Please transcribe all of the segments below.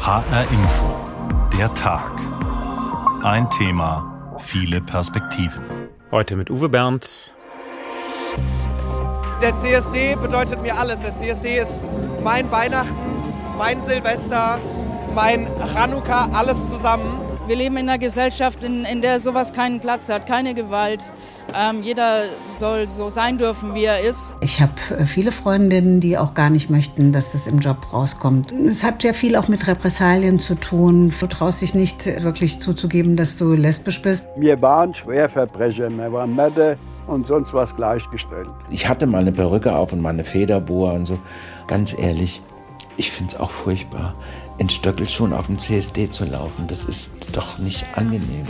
HR Info. Der Tag. Ein Thema, viele Perspektiven. Heute mit Uwe Bernd. Der CSD bedeutet mir alles. Der CSD ist mein Weihnachten, mein Silvester, mein Chanukka, alles zusammen. Wir leben in einer Gesellschaft, in, in der sowas keinen Platz hat, keine Gewalt. Ähm, jeder soll so sein dürfen, wie er ist. Ich habe äh, viele Freundinnen, die auch gar nicht möchten, dass das im Job rauskommt. Es hat ja viel auch mit Repressalien zu tun. Du traust dich nicht wirklich zuzugeben, dass du lesbisch bist. Wir waren Schwerverbrecher, wir waren Mörder und sonst was gleichgestellt. Ich hatte mal eine Perücke auf und mal eine Federboa und so. Ganz ehrlich, ich finde es auch furchtbar, in Stöckelschuhen auf dem CSD zu laufen. Das ist doch nicht angenehm.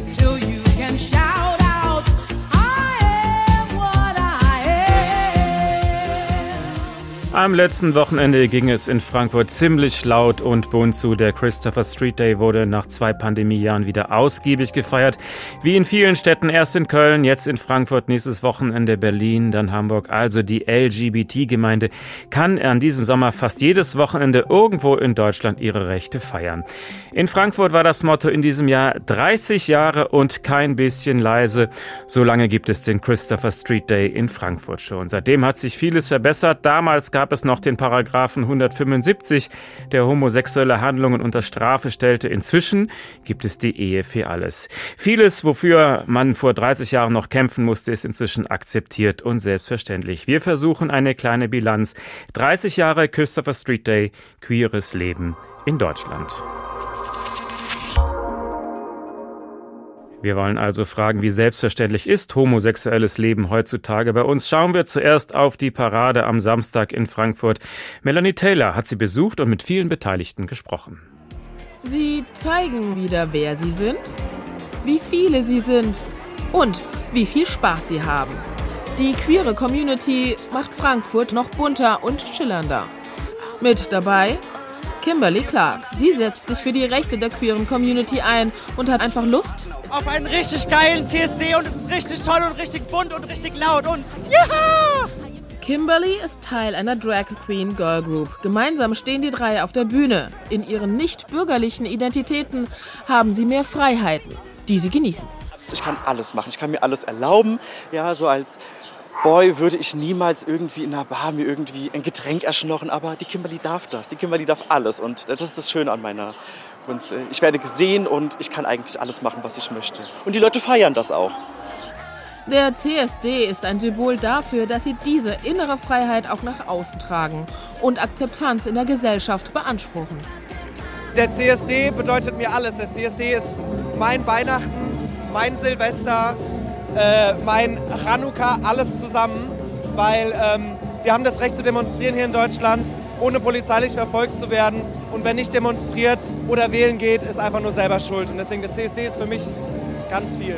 Am letzten Wochenende ging es in Frankfurt ziemlich laut und bunt zu. Der Christopher Street Day wurde nach zwei Pandemiejahren wieder ausgiebig gefeiert. Wie in vielen Städten, erst in Köln, jetzt in Frankfurt, nächstes Wochenende Berlin, dann Hamburg. Also die LGBT-Gemeinde kann an diesem Sommer fast jedes Wochenende irgendwo in Deutschland ihre Rechte feiern. In Frankfurt war das Motto in diesem Jahr 30 Jahre und kein bisschen leise. So lange gibt es den Christopher Street Day in Frankfurt schon. Seitdem hat sich vieles verbessert. Damals gab gab es noch den Paragraphen 175, der homosexuelle Handlungen unter Strafe stellte. Inzwischen gibt es die Ehe für alles. Vieles, wofür man vor 30 Jahren noch kämpfen musste, ist inzwischen akzeptiert und selbstverständlich. Wir versuchen eine kleine Bilanz. 30 Jahre Christopher Street Day, queeres Leben in Deutschland. Wir wollen also fragen, wie selbstverständlich ist homosexuelles Leben heutzutage bei uns? Schauen wir zuerst auf die Parade am Samstag in Frankfurt. Melanie Taylor hat sie besucht und mit vielen Beteiligten gesprochen. Sie zeigen wieder, wer sie sind, wie viele sie sind und wie viel Spaß sie haben. Die queere Community macht Frankfurt noch bunter und schillernder. Mit dabei Kimberly Clark. Sie setzt sich für die Rechte der queeren Community ein und hat einfach Lust auf einen richtig geilen CSD und es ist richtig toll und richtig bunt und richtig laut und ja! Kimberly ist Teil einer Drag Queen Girl Group. Gemeinsam stehen die drei auf der Bühne. In ihren nicht bürgerlichen Identitäten haben sie mehr Freiheiten, die sie genießen. Ich kann alles machen, ich kann mir alles erlauben. Ja, so als Boy würde ich niemals irgendwie in einer Bar mir irgendwie ein Getränk erschnochen, aber die Kimberly darf das. Die Kimberly darf alles und das ist das Schöne an meiner Kunst. Ich werde gesehen und ich kann eigentlich alles machen, was ich möchte. Und die Leute feiern das auch. Der CSD ist ein Symbol dafür, dass sie diese innere Freiheit auch nach außen tragen und Akzeptanz in der Gesellschaft beanspruchen. Der CSD bedeutet mir alles. Der CSD ist mein Weihnachten, mein Silvester, äh, mein Chanukka, alles zusammen, weil ähm, wir haben das Recht zu demonstrieren hier in Deutschland, ohne polizeilich verfolgt zu werden. Und wer nicht demonstriert oder wählen geht, ist einfach nur selber schuld. Und deswegen der CSD ist für mich ganz viel.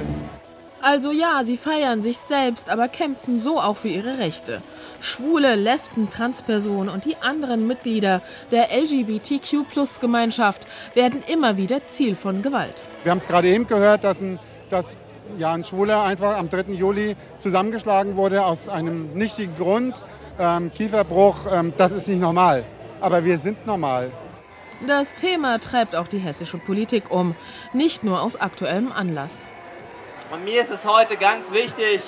Also ja, sie feiern sich selbst, aber kämpfen so auch für ihre Rechte. Schwule, Lesben, Transpersonen und die anderen Mitglieder der LGBTQ-Plus-Gemeinschaft werden immer wieder Ziel von Gewalt. Wir haben es gerade eben gehört, dass ein, dass ja, ein Schwuler einfach am 3. Juli zusammengeschlagen wurde aus einem nichtigen Grund. Ähm, Kieferbruch, ähm, das ist nicht normal. Aber wir sind normal. Das Thema treibt auch die hessische Politik um, nicht nur aus aktuellem Anlass. Und mir ist es heute ganz wichtig,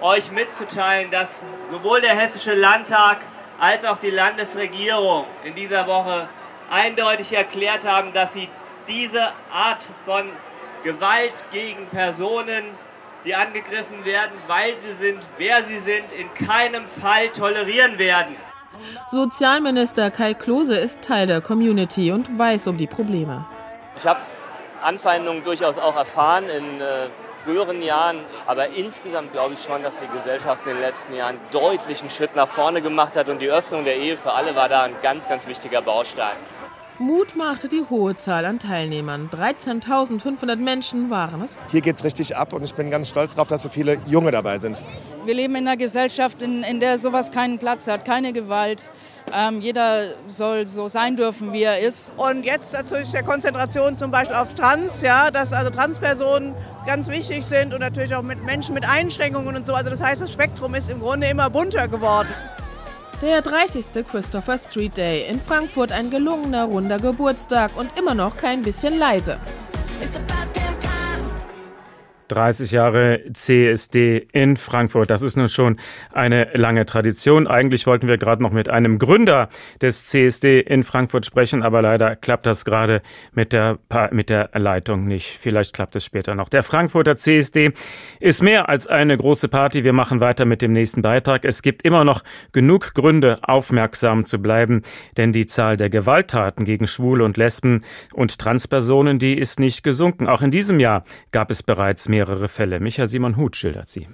euch mitzuteilen, dass sowohl der Hessische Landtag als auch die Landesregierung in dieser Woche eindeutig erklärt haben, dass sie diese Art von Gewalt gegen Personen, die angegriffen werden, weil sie sind, wer sie sind, in keinem Fall tolerieren werden. Sozialminister Kai Klose ist Teil der Community und weiß um die Probleme. Ich habe Anfeindungen durchaus auch erfahren in äh, früheren Jahren, aber insgesamt glaube ich schon, dass die Gesellschaft in den letzten Jahren deutlichen Schritt nach vorne gemacht hat und die Öffnung der Ehe für alle war da ein ganz, ganz wichtiger Baustein. Mut machte die hohe Zahl an Teilnehmern. 13.500 Menschen waren es. Hier geht es richtig ab und ich bin ganz stolz darauf, dass so viele Junge dabei sind. Wir leben in einer Gesellschaft, in, in der sowas keinen Platz hat, keine Gewalt. Ähm, jeder soll so sein dürfen, wie er ist. Und jetzt natürlich der Konzentration zum Beispiel auf Trans, ja, dass also Transpersonen ganz wichtig sind und natürlich auch mit Menschen mit Einschränkungen und so. Also das heißt, das Spektrum ist im Grunde immer bunter geworden. Der 30. Christopher Street Day in Frankfurt ein gelungener runder Geburtstag und immer noch kein bisschen leise. 30 Jahre CSD in Frankfurt. Das ist nun schon eine lange Tradition. Eigentlich wollten wir gerade noch mit einem Gründer des CSD in Frankfurt sprechen, aber leider klappt das gerade mit der, mit der Leitung nicht. Vielleicht klappt es später noch. Der Frankfurter CSD ist mehr als eine große Party. Wir machen weiter mit dem nächsten Beitrag. Es gibt immer noch genug Gründe, aufmerksam zu bleiben, denn die Zahl der Gewalttaten gegen Schwule und Lesben und Transpersonen, die ist nicht gesunken. Auch in diesem Jahr gab es bereits mehr mehrere Fälle. Micha Simon Huth schildert sie.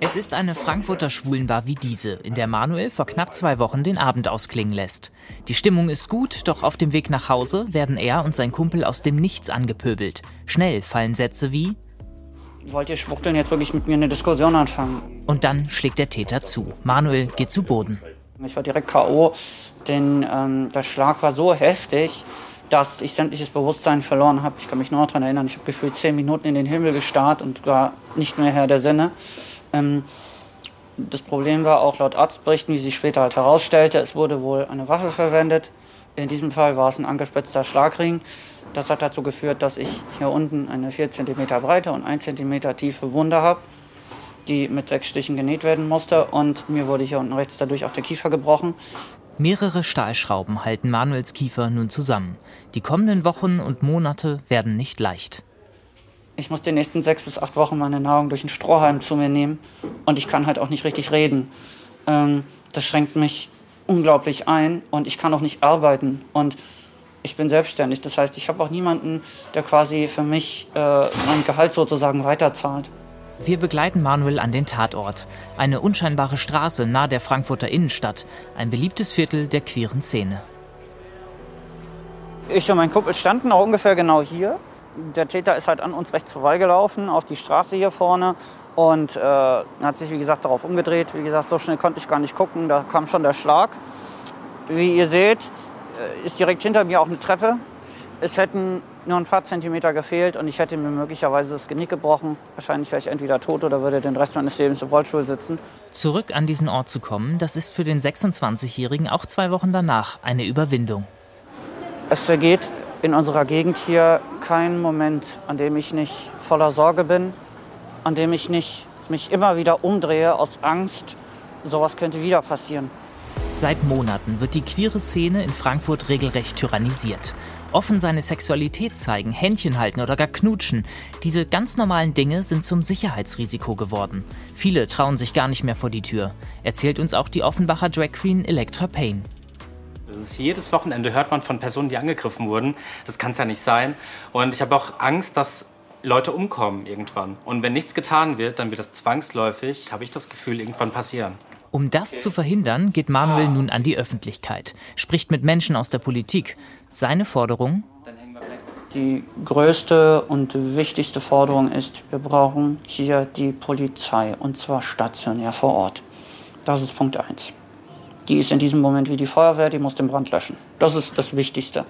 Es ist eine Frankfurter Schwulenbar wie diese, in der Manuel vor knapp zwei Wochen den Abend ausklingen lässt. Die Stimmung ist gut, doch auf dem Weg nach Hause werden er und sein Kumpel aus dem Nichts angepöbelt. Schnell fallen Sätze wie Wollt ihr Schwuchteln jetzt wirklich mit mir eine Diskussion anfangen? Und dann schlägt der Täter zu. Manuel geht zu Boden. Ich war direkt K.O., denn ähm, der Schlag war so heftig, dass ich sämtliches Bewusstsein verloren habe. Ich kann mich nur daran erinnern, ich habe gefühlt zehn Minuten in den Himmel gestarrt und war nicht mehr Herr der Sinne. Ähm, das Problem war auch laut Arztberichten, wie sich später halt herausstellte, es wurde wohl eine Waffe verwendet. In diesem Fall war es ein angespitzter Schlagring. Das hat dazu geführt, dass ich hier unten eine 4 cm breite und 1 cm tiefe Wunde habe, die mit sechs Stichen genäht werden musste. Und mir wurde hier unten rechts dadurch auch der Kiefer gebrochen. Mehrere Stahlschrauben halten Manuels Kiefer nun zusammen. Die kommenden Wochen und Monate werden nicht leicht. Ich muss die nächsten sechs bis acht Wochen meine Nahrung durch einen Strohhalm zu mir nehmen und ich kann halt auch nicht richtig reden. Ähm, das schränkt mich unglaublich ein und ich kann auch nicht arbeiten und ich bin selbstständig. Das heißt, ich habe auch niemanden, der quasi für mich äh, mein Gehalt sozusagen weiterzahlt. Wir begleiten Manuel an den Tatort. Eine unscheinbare Straße nahe der Frankfurter Innenstadt. Ein beliebtes Viertel der queeren Szene. Ich und mein Kumpel standen auch ungefähr genau hier. Der Täter ist halt an uns rechts vorbeigelaufen, auf die Straße hier vorne und äh, hat sich, wie gesagt, darauf umgedreht. Wie gesagt, so schnell konnte ich gar nicht gucken, da kam schon der Schlag. Wie ihr seht, äh, ist direkt hinter mir auch eine Treppe. Es hätten nur ein paar Zentimeter gefehlt und ich hätte mir möglicherweise das Genick gebrochen. Wahrscheinlich wäre ich entweder tot oder würde den Rest meines Lebens im Rollstuhl sitzen. Zurück an diesen Ort zu kommen, das ist für den 26-Jährigen auch zwei Wochen danach eine Überwindung. Es vergeht in unserer Gegend hier kein Moment, an dem ich nicht voller Sorge bin, an dem ich nicht mich immer wieder umdrehe aus Angst, sowas könnte wieder passieren. Seit Monaten wird die queere Szene in Frankfurt regelrecht tyrannisiert offen seine Sexualität zeigen, Händchen halten oder gar knutschen. Diese ganz normalen Dinge sind zum Sicherheitsrisiko geworden. Viele trauen sich gar nicht mehr vor die Tür, erzählt uns auch die Offenbacher Drag Queen Electra Payne. Jedes Wochenende hört man von Personen, die angegriffen wurden. Das kann es ja nicht sein. Und ich habe auch Angst, dass Leute umkommen irgendwann. Und wenn nichts getan wird, dann wird das zwangsläufig, habe ich das Gefühl, irgendwann passieren. Um das zu verhindern, geht Manuel nun an die Öffentlichkeit, spricht mit Menschen aus der Politik. Seine Forderung? Die größte und wichtigste Forderung ist, wir brauchen hier die Polizei und zwar stationär vor Ort. Das ist Punkt 1. Die ist in diesem Moment wie die Feuerwehr, die muss den Brand löschen. Das ist das Wichtigste.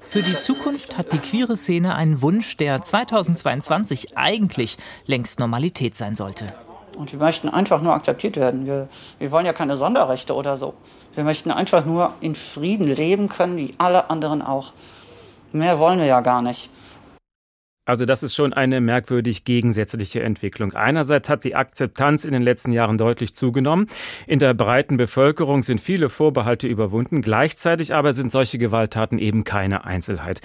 Für die Zukunft hat die queere Szene einen Wunsch, der 2022 eigentlich längst Normalität sein sollte. Und wir möchten einfach nur akzeptiert werden. Wir, wir wollen ja keine Sonderrechte oder so. Wir möchten einfach nur in Frieden leben können, wie alle anderen auch. Mehr wollen wir ja gar nicht. Also das ist schon eine merkwürdig gegensätzliche Entwicklung. Einerseits hat die Akzeptanz in den letzten Jahren deutlich zugenommen. In der breiten Bevölkerung sind viele Vorbehalte überwunden. Gleichzeitig aber sind solche Gewalttaten eben keine Einzelheit.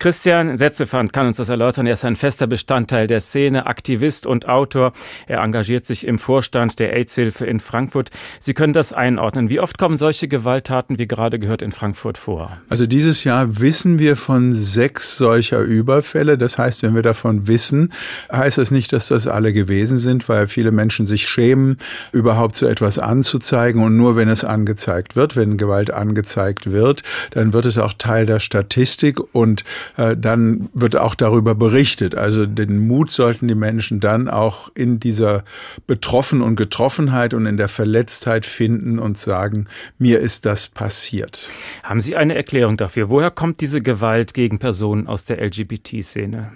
Christian Setzefand kann uns das erläutern. Er ist ein fester Bestandteil der Szene, Aktivist und Autor. Er engagiert sich im Vorstand der AIDS-Hilfe in Frankfurt. Sie können das einordnen. Wie oft kommen solche Gewalttaten, wie gerade gehört, in Frankfurt vor? Also dieses Jahr wissen wir von sechs solcher Überfälle. Das heißt, wenn wir davon wissen, heißt das nicht, dass das alle gewesen sind, weil viele Menschen sich schämen, überhaupt so etwas anzuzeigen. Und nur wenn es angezeigt wird, wenn Gewalt angezeigt wird, dann wird es auch Teil der Statistik und äh, dann wird auch darüber berichtet. Also den Mut sollten die Menschen dann auch in dieser Betroffen und Getroffenheit und in der Verletztheit finden und sagen, mir ist das passiert. Haben Sie eine Erklärung dafür? Woher kommt diese Gewalt gegen Personen aus der LGBT-Szene?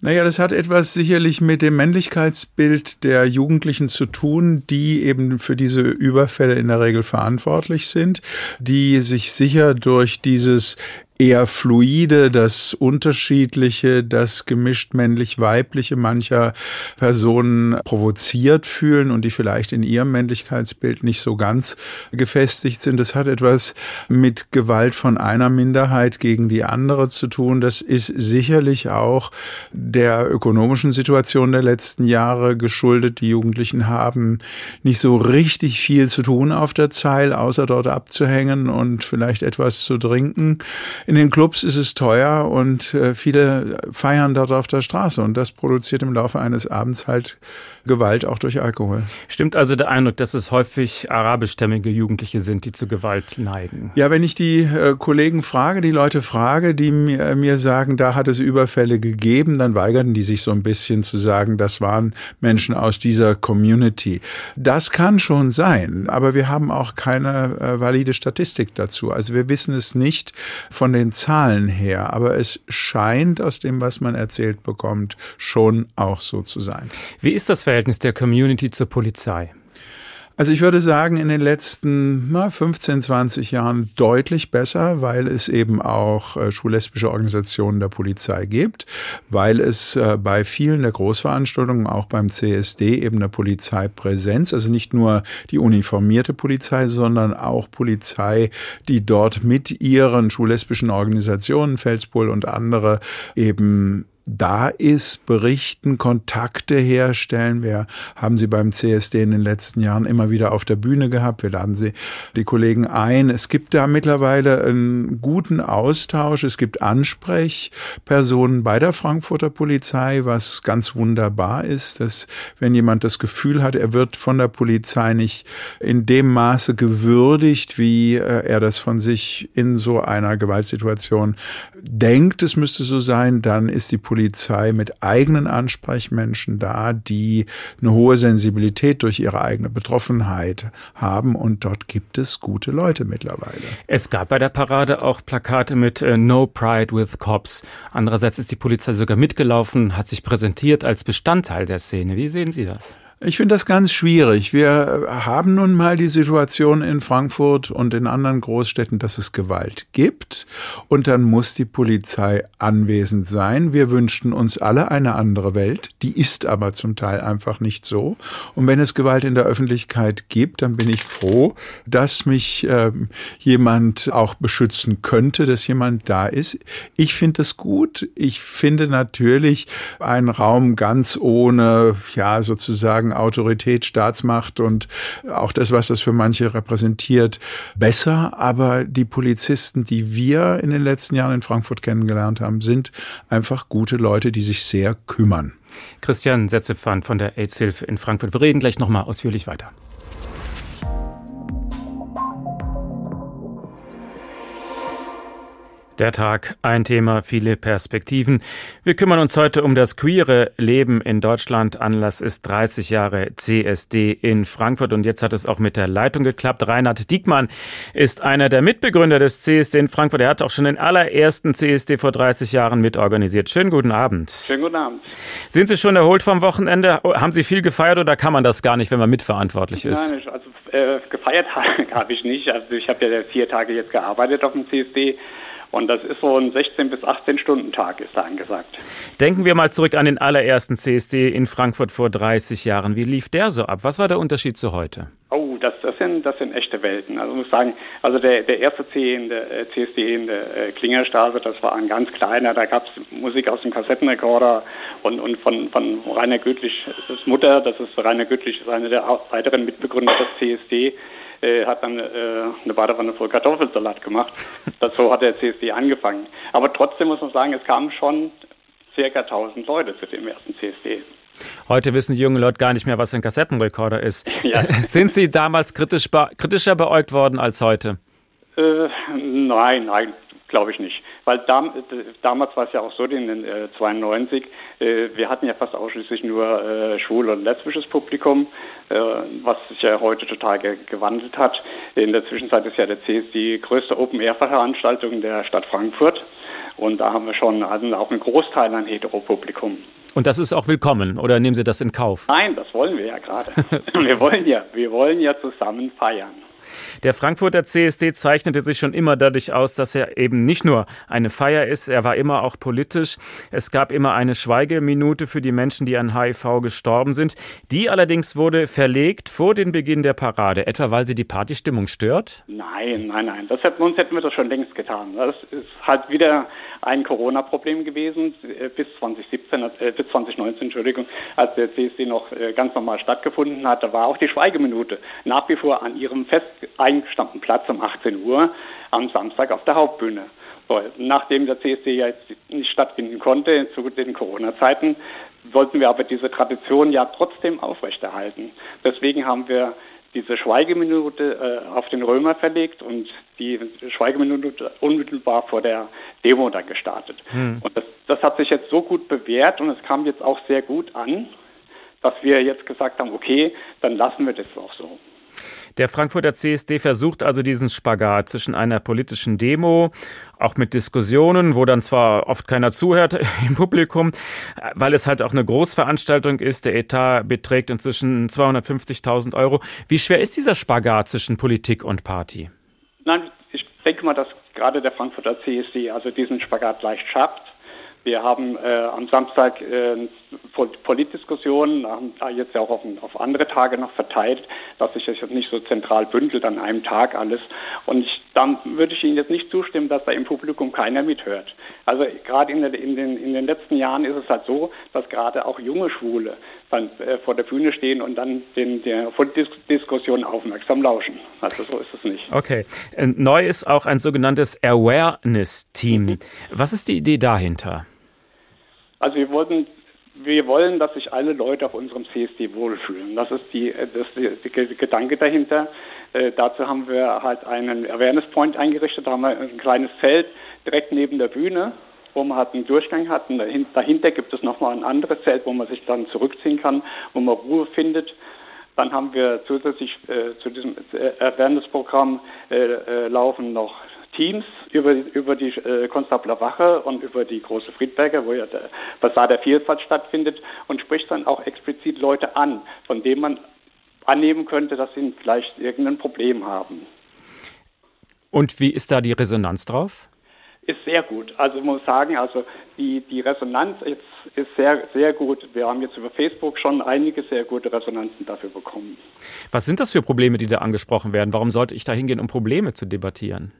Naja, das hat etwas sicherlich mit dem Männlichkeitsbild der Jugendlichen zu tun, die eben für diese Überfälle in der Regel verantwortlich sind, die sich sicher durch dieses eher fluide, das unterschiedliche, das gemischt männlich-weibliche mancher Personen provoziert fühlen und die vielleicht in ihrem Männlichkeitsbild nicht so ganz gefestigt sind. Das hat etwas mit Gewalt von einer Minderheit gegen die andere zu tun. Das ist sicherlich auch der ökonomischen Situation der letzten Jahre geschuldet. Die Jugendlichen haben nicht so richtig viel zu tun auf der Zeil, außer dort abzuhängen und vielleicht etwas zu trinken. In den Clubs ist es teuer und äh, viele feiern dort auf der Straße und das produziert im Laufe eines Abends halt Gewalt auch durch Alkohol. Stimmt also der Eindruck, dass es häufig arabischstämmige Jugendliche sind, die zu Gewalt neigen? Ja, wenn ich die äh, Kollegen frage, die Leute frage, die mir, äh, mir sagen, da hat es Überfälle gegeben, dann weigerten die sich so ein bisschen zu sagen, das waren Menschen aus dieser Community. Das kann schon sein, aber wir haben auch keine äh, valide Statistik dazu. Also wir wissen es nicht von den Zahlen her, aber es scheint aus dem, was man erzählt bekommt, schon auch so zu sein. Wie ist das Verhältnis der Community zur Polizei? Also ich würde sagen, in den letzten na, 15, 20 Jahren deutlich besser, weil es eben auch äh, schullesbische Organisationen der Polizei gibt, weil es äh, bei vielen der Großveranstaltungen, auch beim CSD, eben eine Polizeipräsenz, also nicht nur die uniformierte Polizei, sondern auch Polizei, die dort mit ihren schullesbischen Organisationen, Felspol und andere, eben da ist, berichten, Kontakte herstellen. Wir haben sie beim CSD in den letzten Jahren immer wieder auf der Bühne gehabt. Wir laden sie, die Kollegen ein. Es gibt da mittlerweile einen guten Austausch. Es gibt Ansprechpersonen bei der Frankfurter Polizei, was ganz wunderbar ist, dass wenn jemand das Gefühl hat, er wird von der Polizei nicht in dem Maße gewürdigt, wie äh, er das von sich in so einer Gewaltsituation denkt, es müsste so sein, dann ist die Polizei Polizei mit eigenen Ansprechmenschen da, die eine hohe Sensibilität durch ihre eigene Betroffenheit haben. Und dort gibt es gute Leute mittlerweile. Es gab bei der Parade auch Plakate mit äh, No Pride with Cops. Andererseits ist die Polizei sogar mitgelaufen, hat sich präsentiert als Bestandteil der Szene. Wie sehen Sie das? Ich finde das ganz schwierig. Wir haben nun mal die Situation in Frankfurt und in anderen Großstädten, dass es Gewalt gibt und dann muss die Polizei anwesend sein. Wir wünschten uns alle eine andere Welt, die ist aber zum Teil einfach nicht so. Und wenn es Gewalt in der Öffentlichkeit gibt, dann bin ich froh, dass mich äh, jemand auch beschützen könnte, dass jemand da ist. Ich finde es gut. Ich finde natürlich einen Raum ganz ohne, ja, sozusagen sagen, Autorität, Staatsmacht und auch das, was das für manche repräsentiert, besser. Aber die Polizisten, die wir in den letzten Jahren in Frankfurt kennengelernt haben, sind einfach gute Leute, die sich sehr kümmern. Christian Setzepfand von der AIDS-Hilfe in Frankfurt. Wir reden gleich nochmal ausführlich weiter. Der Tag, ein Thema, viele Perspektiven. Wir kümmern uns heute um das queere Leben in Deutschland. Anlass ist 30 Jahre CSD in Frankfurt und jetzt hat es auch mit der Leitung geklappt. Reinhard Diekmann ist einer der Mitbegründer des CSD in Frankfurt. Er hat auch schon den allerersten CSD vor 30 Jahren mitorganisiert. Schönen guten Abend. Schönen guten Abend. Sind Sie schon erholt vom Wochenende? Haben Sie viel gefeiert oder kann man das gar nicht, wenn man mitverantwortlich ist? Nein, also äh, gefeiert habe ich nicht. Also ich habe ja vier Tage jetzt gearbeitet auf dem CSD und das ist so ein 16 bis 18 Stunden Tag, ist da angesagt. Denken wir mal zurück an den allerersten CSD in Frankfurt vor 30 Jahren. Wie lief der so ab? Was war der Unterschied zu heute? Oh, das, das, sind, das sind echte Welten. Also ich muss sagen, also der, der erste C in der, äh, CSD in der äh, Klingerstraße, das war ein ganz kleiner, da gab es Musik aus dem Kassettenrekorder und, und von, von Rainer Göttlich, das ist Mutter, das ist Rainer Göttlich, ist einer der weiteren Mitbegründer des CSD äh, hat dann äh, eine Badewanne voll Kartoffelsalat gemacht. Das, so hat der CSD angefangen. Aber trotzdem muss man sagen, es kamen schon circa 1000 Leute zu dem ersten CSD. Heute wissen die jungen Leute gar nicht mehr, was ein Kassettenrekorder ist. Ja. Sind Sie damals kritisch, kritischer beäugt worden als heute? Äh, nein, nein, Glaube ich nicht. Weil dam damals war es ja auch so, in den äh, 92, äh, wir hatten ja fast ausschließlich nur äh, schwul und lesbisches Publikum, äh, was sich ja heute total ge gewandelt hat. In der Zwischenzeit ist ja der CS die größte Open-Air-Veranstaltung der Stadt Frankfurt. Und da haben wir schon also auch einen Großteil an Heteropublikum. Und das ist auch willkommen, oder nehmen Sie das in Kauf? Nein, das wollen wir ja gerade. wir wollen ja, wir wollen ja zusammen feiern. Der Frankfurter CSD zeichnete sich schon immer dadurch aus, dass er eben nicht nur eine Feier ist, er war immer auch politisch. Es gab immer eine Schweigeminute für die Menschen, die an HIV gestorben sind. Die allerdings wurde verlegt vor den Beginn der Parade, etwa weil sie die Partystimmung stört? Nein, nein, nein. Das hätten, uns hätten wir das schon längst getan. Das ist halt wieder ein Corona-Problem gewesen äh, bis 2017, äh, bis 2019, Entschuldigung, als der CSD noch äh, ganz normal stattgefunden hat. Da war auch die Schweigeminute nach wie vor an ihrem fest eingestammten Platz um 18 Uhr am Samstag auf der Hauptbühne. So, nachdem der CSD ja jetzt nicht stattfinden konnte zu den Corona-Zeiten, wollten wir aber diese Tradition ja trotzdem aufrechterhalten. Deswegen haben wir diese Schweigeminute äh, auf den Römer verlegt und die Schweigeminute unmittelbar vor der Demo dann gestartet. Hm. Und das, das hat sich jetzt so gut bewährt und es kam jetzt auch sehr gut an, dass wir jetzt gesagt haben, okay, dann lassen wir das auch so. Der Frankfurter CSD versucht also diesen Spagat zwischen einer politischen Demo, auch mit Diskussionen, wo dann zwar oft keiner zuhört im Publikum, weil es halt auch eine Großveranstaltung ist. Der Etat beträgt inzwischen 250.000 Euro. Wie schwer ist dieser Spagat zwischen Politik und Party? Nein, ich denke mal, dass gerade der Frankfurter CSD also diesen Spagat leicht schafft. Wir haben äh, am Samstag äh, Politdiskussionen, haben da jetzt ja auch auf, auf, andere Tage noch verteilt, dass sich das jetzt nicht so zentral bündelt an einem Tag alles. Und ich, dann würde ich Ihnen jetzt nicht zustimmen, dass da im Publikum keiner mithört. Also gerade in, in, den, in den letzten Jahren ist es halt so, dass gerade auch junge Schwule dann äh, vor der Bühne stehen und dann den, der Diskussion aufmerksam lauschen. Also so ist es nicht. Okay. Äh, neu ist auch ein sogenanntes Awareness-Team. Mhm. Was ist die Idee dahinter? Also wir wollten wir wollen, dass sich alle Leute auf unserem CSD wohlfühlen. Das ist die, äh, das ist die Gedanke dahinter. Äh, dazu haben wir halt einen Awareness Point eingerichtet. Da haben wir ein kleines Feld direkt neben der Bühne, wo man halt einen Durchgang hat. Und dahinter gibt es nochmal ein anderes Zelt, wo man sich dann zurückziehen kann, wo man Ruhe findet. Dann haben wir zusätzlich äh, zu diesem äh, Awareness-Programm äh, äh, laufen noch Teams über, über die äh, Konstabler Wache und über die große Friedberger, wo ja der Basar der Vielfalt stattfindet und spricht dann auch explizit Leute an, von denen man annehmen könnte, dass sie vielleicht irgendein Problem haben. Und wie ist da die Resonanz drauf? Ist sehr gut. Also muss sagen, also die, die Resonanz ist, ist sehr, sehr gut. Wir haben jetzt über Facebook schon einige sehr gute Resonanzen dafür bekommen. Was sind das für Probleme, die da angesprochen werden? Warum sollte ich da hingehen, um Probleme zu debattieren?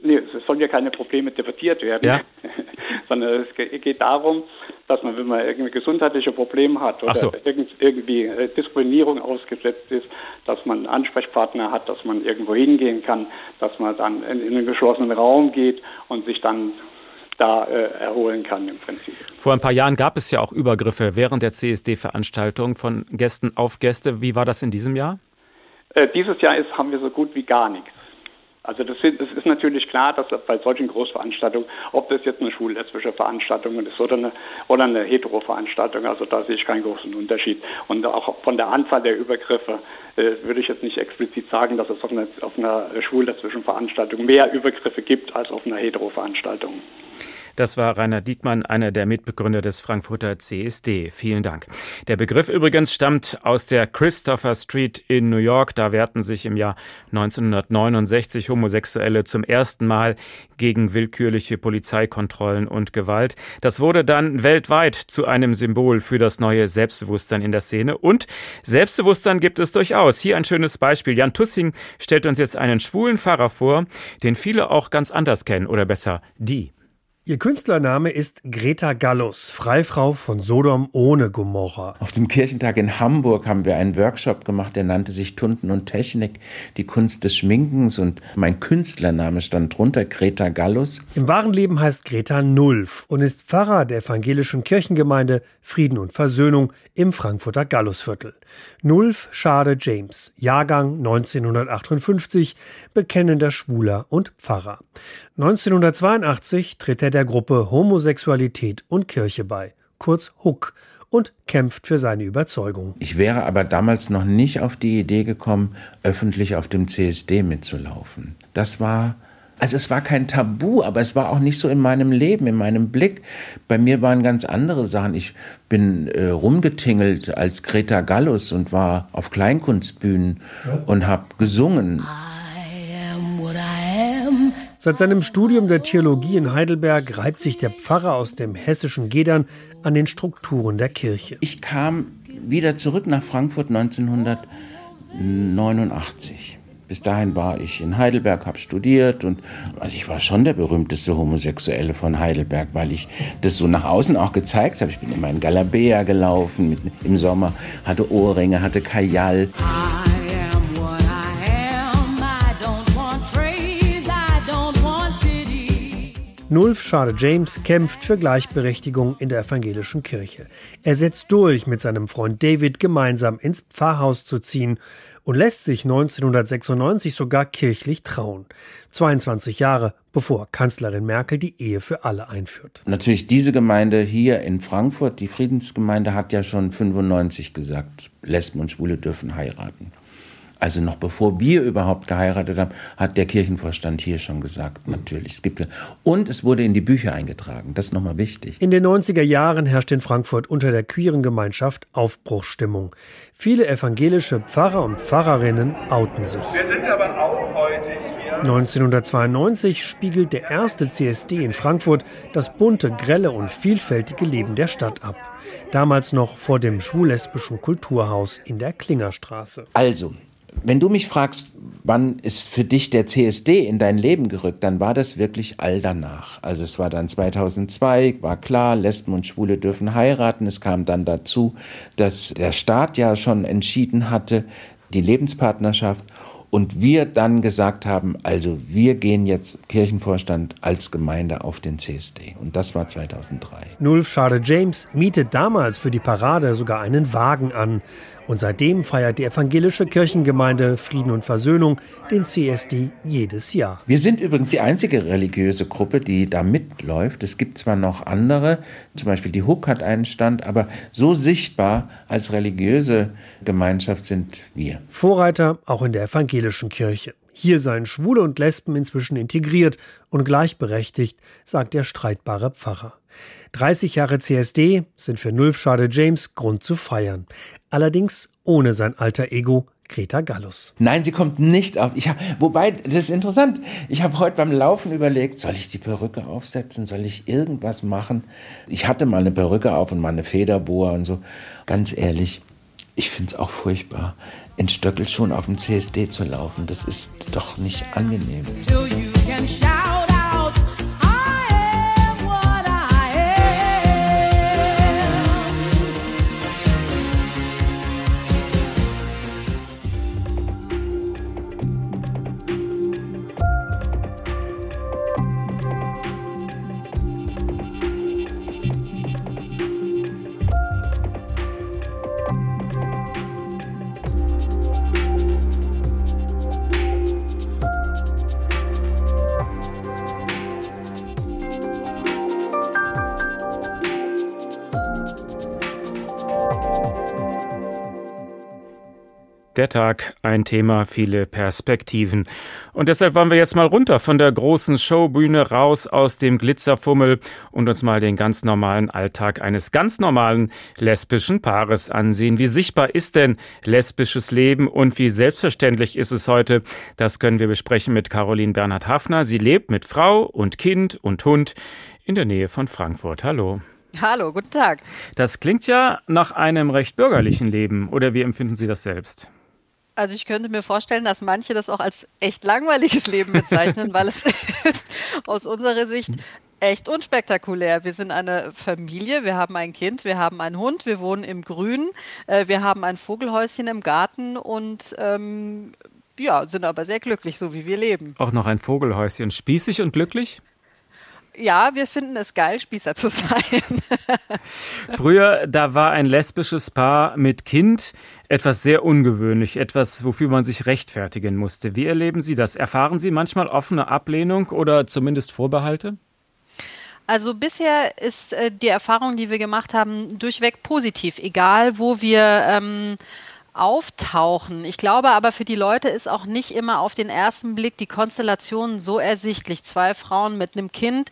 Nee, es sollen ja keine Probleme debattiert werden, ja? sondern es geht darum, dass man, wenn man irgendwie gesundheitliche Probleme hat oder so. irgendwie äh, Diskriminierung ausgesetzt ist, dass man einen Ansprechpartner hat, dass man irgendwo hingehen kann, dass man dann in, in einen geschlossenen Raum geht und sich dann da äh, erholen kann im Prinzip. Vor ein paar Jahren gab es ja auch Übergriffe während der CSD-Veranstaltung von Gästen auf Gäste. Wie war das in diesem Jahr? Äh, dieses Jahr ist, haben wir so gut wie gar nichts. Also das, das, ist natürlich klar, dass bei solchen Großveranstaltungen, ob das jetzt eine schwul-lesbische Veranstaltung ist oder eine, oder eine hetero-Veranstaltung, also da sehe ich keinen großen Unterschied. Und auch von der Anzahl der Übergriffe äh, würde ich jetzt nicht explizit sagen, dass es auf einer, auf einer schwul-lesbischen Veranstaltung mehr Übergriffe gibt als auf einer hetero-Veranstaltung. Das war Rainer Diekmann, einer der Mitbegründer des Frankfurter CSD. Vielen Dank. Der Begriff übrigens stammt aus der Christopher Street in New York. Da wehrten sich im Jahr 1969 Homosexuelle zum ersten Mal gegen willkürliche Polizeikontrollen und Gewalt. Das wurde dann weltweit zu einem Symbol für das neue Selbstbewusstsein in der Szene. Und Selbstbewusstsein gibt es durchaus. Hier ein schönes Beispiel. Jan Tussing stellt uns jetzt einen schwulen Pfarrer vor, den viele auch ganz anders kennen oder besser die. Ihr Künstlername ist Greta Gallus, Freifrau von Sodom ohne Gomorra. Auf dem Kirchentag in Hamburg haben wir einen Workshop gemacht, der nannte sich Tunden und Technik, die Kunst des Schminkens und mein Künstlername stand drunter, Greta Gallus. Im wahren Leben heißt Greta Nulf und ist Pfarrer der evangelischen Kirchengemeinde Frieden und Versöhnung im Frankfurter Gallusviertel. Nulf Schade James, Jahrgang 1958, bekennender Schwuler und Pfarrer. 1982 tritt er der Gruppe Homosexualität und Kirche bei, kurz HUK, und kämpft für seine Überzeugung. Ich wäre aber damals noch nicht auf die Idee gekommen, öffentlich auf dem CSD mitzulaufen. Das war also es war kein Tabu, aber es war auch nicht so in meinem Leben, in meinem Blick. Bei mir waren ganz andere Sachen. Ich bin äh, rumgetingelt als Greta Gallus und war auf Kleinkunstbühnen ja. und habe gesungen. Seit seinem Studium der Theologie in Heidelberg reibt sich der Pfarrer aus dem hessischen Gedern an den Strukturen der Kirche. Ich kam wieder zurück nach Frankfurt 1989. Bis dahin war ich in Heidelberg, habe studiert und also ich war schon der berühmteste Homosexuelle von Heidelberg, weil ich das so nach außen auch gezeigt habe. Ich bin immer in Galabea gelaufen mit, im Sommer, hatte Ohrringe, hatte Kajal. Nulf Schade James kämpft für Gleichberechtigung in der evangelischen Kirche. Er setzt durch, mit seinem Freund David gemeinsam ins Pfarrhaus zu ziehen und lässt sich 1996 sogar kirchlich trauen. 22 Jahre bevor Kanzlerin Merkel die Ehe für alle einführt. Natürlich diese Gemeinde hier in Frankfurt, die Friedensgemeinde hat ja schon 95 gesagt, Lesben und Schwule dürfen heiraten. Also noch bevor wir überhaupt geheiratet haben, hat der Kirchenvorstand hier schon gesagt, natürlich. Es gibt und es wurde in die Bücher eingetragen. Das ist nochmal wichtig. In den 90er Jahren herrscht in Frankfurt unter der queeren Gemeinschaft Aufbruchsstimmung. Viele evangelische Pfarrer und Pfarrerinnen outen sich. Wir sind aber auch heute hier. 1992 spiegelt der erste CSD in Frankfurt das bunte, grelle und vielfältige Leben der Stadt ab. Damals noch vor dem schwul-lesbischen Kulturhaus in der Klingerstraße. Also, wenn du mich fragst, wann ist für dich der CSD in dein Leben gerückt, dann war das wirklich all danach. Also es war dann 2002, war klar, Lesben und Schwule dürfen heiraten. Es kam dann dazu, dass der Staat ja schon entschieden hatte, die Lebenspartnerschaft und wir dann gesagt haben, also wir gehen jetzt Kirchenvorstand als Gemeinde auf den CSD. Und das war 2003. Nulf Schade James mietet damals für die Parade sogar einen Wagen an. Und seitdem feiert die evangelische Kirchengemeinde Frieden und Versöhnung den CSD jedes Jahr. Wir sind übrigens die einzige religiöse Gruppe, die da mitläuft. Es gibt zwar noch andere, zum Beispiel die Hook hat einen Stand, aber so sichtbar als religiöse Gemeinschaft sind wir. Vorreiter auch in der evangelischen Kirche. Hier seien Schwule und Lesben inzwischen integriert und gleichberechtigt, sagt der streitbare Pfarrer. 30 Jahre CSD sind für Nulf Schade James Grund zu feiern. Allerdings ohne sein alter Ego Greta Gallus. Nein, sie kommt nicht auf. Ich hab, wobei, das ist interessant. Ich habe heute beim Laufen überlegt, soll ich die Perücke aufsetzen? Soll ich irgendwas machen? Ich hatte mal eine Perücke auf und mal eine Federboa und so. Ganz ehrlich, ich finde es auch furchtbar, in Stöckel schon auf dem CSD zu laufen. Das ist doch nicht angenehm. Der Tag, ein Thema, viele Perspektiven. Und deshalb wollen wir jetzt mal runter von der großen Showbühne raus aus dem Glitzerfummel und uns mal den ganz normalen Alltag eines ganz normalen lesbischen Paares ansehen. Wie sichtbar ist denn lesbisches Leben und wie selbstverständlich ist es heute? Das können wir besprechen mit Caroline Bernhard Hafner. Sie lebt mit Frau und Kind und Hund in der Nähe von Frankfurt. Hallo. Hallo, guten Tag. Das klingt ja nach einem recht bürgerlichen Leben. Oder wie empfinden Sie das selbst? Also ich könnte mir vorstellen, dass manche das auch als echt langweiliges Leben bezeichnen, weil es aus unserer Sicht echt unspektakulär. Wir sind eine Familie, wir haben ein Kind, wir haben einen Hund, wir wohnen im Grün, äh, wir haben ein Vogelhäuschen im Garten und ähm, ja, sind aber sehr glücklich, so wie wir leben. Auch noch ein Vogelhäuschen. Spießig und glücklich? Ja, wir finden es geil, Spießer zu sein. Früher, da war ein lesbisches Paar mit Kind etwas sehr ungewöhnlich, etwas, wofür man sich rechtfertigen musste. Wie erleben Sie das? Erfahren Sie manchmal offene Ablehnung oder zumindest Vorbehalte? Also bisher ist äh, die Erfahrung, die wir gemacht haben, durchweg positiv, egal wo wir ähm, auftauchen. Ich glaube aber für die Leute ist auch nicht immer auf den ersten Blick die Konstellation so ersichtlich. Zwei Frauen mit einem Kind,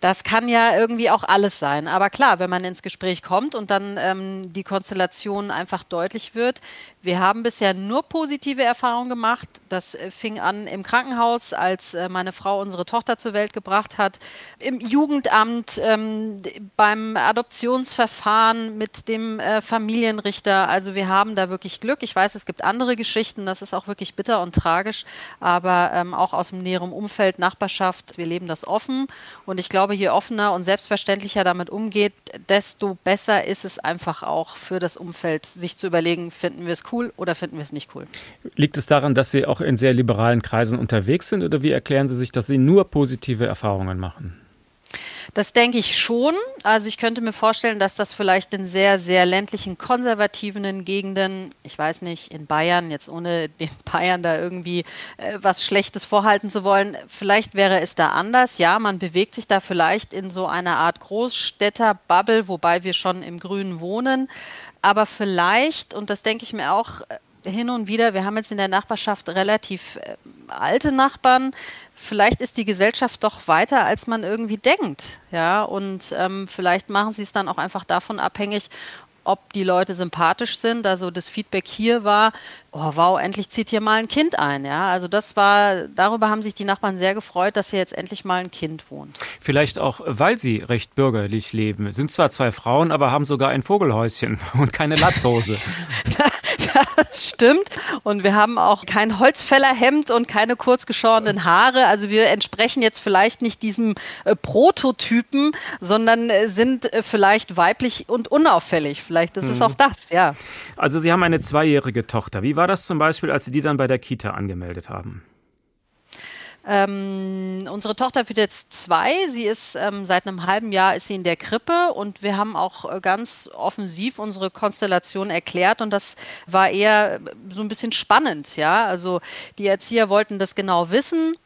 das kann ja irgendwie auch alles sein. Aber klar, wenn man ins Gespräch kommt und dann ähm, die Konstellation einfach deutlich wird, wir haben bisher nur positive Erfahrungen gemacht. Das äh, fing an im Krankenhaus, als äh, meine Frau unsere Tochter zur Welt gebracht hat, im Jugendamt, ähm, beim Adoptionsverfahren mit dem äh, Familienrichter. Also wir haben da wirklich Glück. Ich weiß, es gibt andere Geschichten, das ist auch wirklich bitter und tragisch, aber ähm, auch aus dem näheren Umfeld, Nachbarschaft, wir leben das offen. Und ich glaube, je offener und selbstverständlicher damit umgeht, desto besser ist es einfach auch für das Umfeld, sich zu überlegen, finden wir es cool oder finden wir es nicht cool. Liegt es daran, dass Sie auch in sehr liberalen Kreisen unterwegs sind oder wie erklären Sie sich, dass Sie nur positive Erfahrungen machen? Das denke ich schon. Also ich könnte mir vorstellen, dass das vielleicht in sehr, sehr ländlichen, konservativen Gegenden, ich weiß nicht, in Bayern, jetzt ohne den Bayern da irgendwie äh, was Schlechtes vorhalten zu wollen, vielleicht wäre es da anders. Ja, man bewegt sich da vielleicht in so einer Art Großstädter-Bubble, wobei wir schon im Grünen wohnen. Aber vielleicht, und das denke ich mir auch, äh, hin und wieder, wir haben jetzt in der Nachbarschaft relativ äh, alte Nachbarn, vielleicht ist die Gesellschaft doch weiter, als man irgendwie denkt. Ja, und ähm, vielleicht machen sie es dann auch einfach davon abhängig, ob die Leute sympathisch sind. Also das Feedback hier war, oh wow, endlich zieht hier mal ein Kind ein. Ja, also das war, darüber haben sich die Nachbarn sehr gefreut, dass hier jetzt endlich mal ein Kind wohnt. Vielleicht auch, weil sie recht bürgerlich leben. Sind zwar zwei Frauen, aber haben sogar ein Vogelhäuschen und keine Latzhose. das stimmt. Und wir haben auch kein Holzfällerhemd und keine kurzgeschorenen Haare. Also wir entsprechen jetzt vielleicht nicht diesem äh, Prototypen, sondern äh, sind äh, vielleicht weiblich und unauffällig. Vielleicht ist mhm. es auch das, ja. Also Sie haben eine zweijährige Tochter. Wie war das zum Beispiel, als Sie die dann bei der Kita angemeldet haben? Ähm, unsere Tochter wird jetzt zwei. Sie ist ähm, seit einem halben Jahr ist sie in der Krippe und wir haben auch äh, ganz offensiv unsere Konstellation erklärt und das war eher so ein bisschen spannend. Ja, also die Erzieher wollten das genau wissen.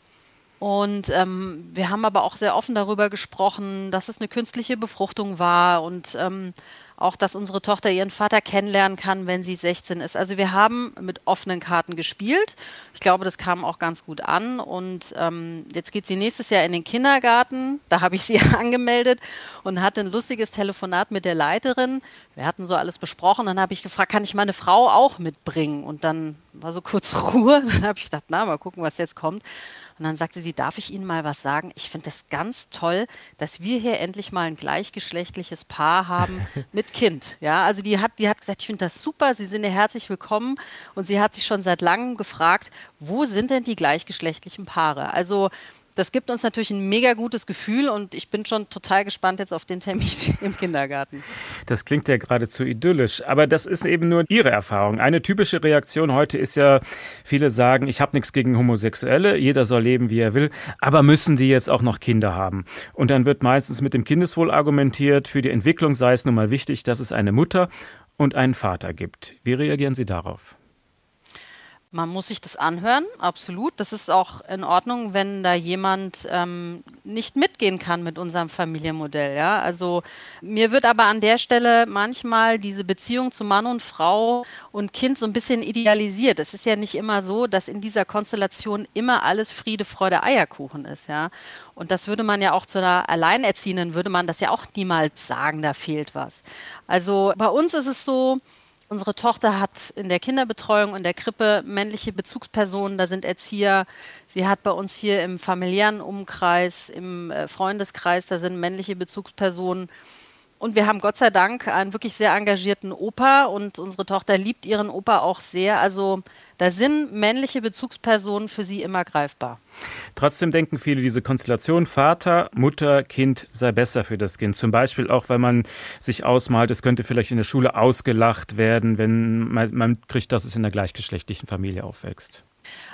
Und ähm, wir haben aber auch sehr offen darüber gesprochen, dass es eine künstliche Befruchtung war und ähm, auch, dass unsere Tochter ihren Vater kennenlernen kann, wenn sie 16 ist. Also wir haben mit offenen Karten gespielt. Ich glaube, das kam auch ganz gut an. Und ähm, jetzt geht sie nächstes Jahr in den Kindergarten. Da habe ich sie angemeldet und hatte ein lustiges Telefonat mit der Leiterin. Wir hatten so alles besprochen. Dann habe ich gefragt, kann ich meine Frau auch mitbringen? Und dann war so kurz Ruhe. Dann habe ich gedacht, na, mal gucken, was jetzt kommt. Und dann sagte sie, darf ich Ihnen mal was sagen? Ich finde das ganz toll, dass wir hier endlich mal ein gleichgeschlechtliches Paar haben mit Kind. Ja, also die hat, die hat gesagt, ich finde das super, Sie sind hier herzlich willkommen. Und sie hat sich schon seit langem gefragt, wo sind denn die gleichgeschlechtlichen Paare? Also das gibt uns natürlich ein mega gutes Gefühl und ich bin schon total gespannt jetzt auf den Termin im Kindergarten. Das klingt ja geradezu idyllisch, aber das ist eben nur Ihre Erfahrung. Eine typische Reaktion heute ist ja, viele sagen, ich habe nichts gegen Homosexuelle, jeder soll leben, wie er will, aber müssen die jetzt auch noch Kinder haben? Und dann wird meistens mit dem Kindeswohl argumentiert, für die Entwicklung sei es nun mal wichtig, dass es eine Mutter und einen Vater gibt. Wie reagieren Sie darauf? Man muss sich das anhören, absolut. Das ist auch in Ordnung, wenn da jemand ähm, nicht mitgehen kann mit unserem Familienmodell. Ja? Also mir wird aber an der Stelle manchmal diese Beziehung zu Mann und Frau und Kind so ein bisschen idealisiert. Es ist ja nicht immer so, dass in dieser Konstellation immer alles Friede, Freude, Eierkuchen ist. Ja? Und das würde man ja auch zu einer Alleinerziehenden, würde man das ja auch niemals sagen, da fehlt was. Also bei uns ist es so, Unsere Tochter hat in der Kinderbetreuung und der Krippe männliche Bezugspersonen, da sind Erzieher. Sie hat bei uns hier im familiären Umkreis, im äh, Freundeskreis, da sind männliche Bezugspersonen. Und wir haben Gott sei Dank einen wirklich sehr engagierten Opa und unsere Tochter liebt ihren Opa auch sehr. Also da sind männliche Bezugspersonen für sie immer greifbar. Trotzdem denken viele, diese Konstellation Vater, Mutter, Kind sei besser für das Kind. Zum Beispiel auch, weil man sich ausmalt, es könnte vielleicht in der Schule ausgelacht werden, wenn man, man kriegt, dass es in einer gleichgeschlechtlichen Familie aufwächst.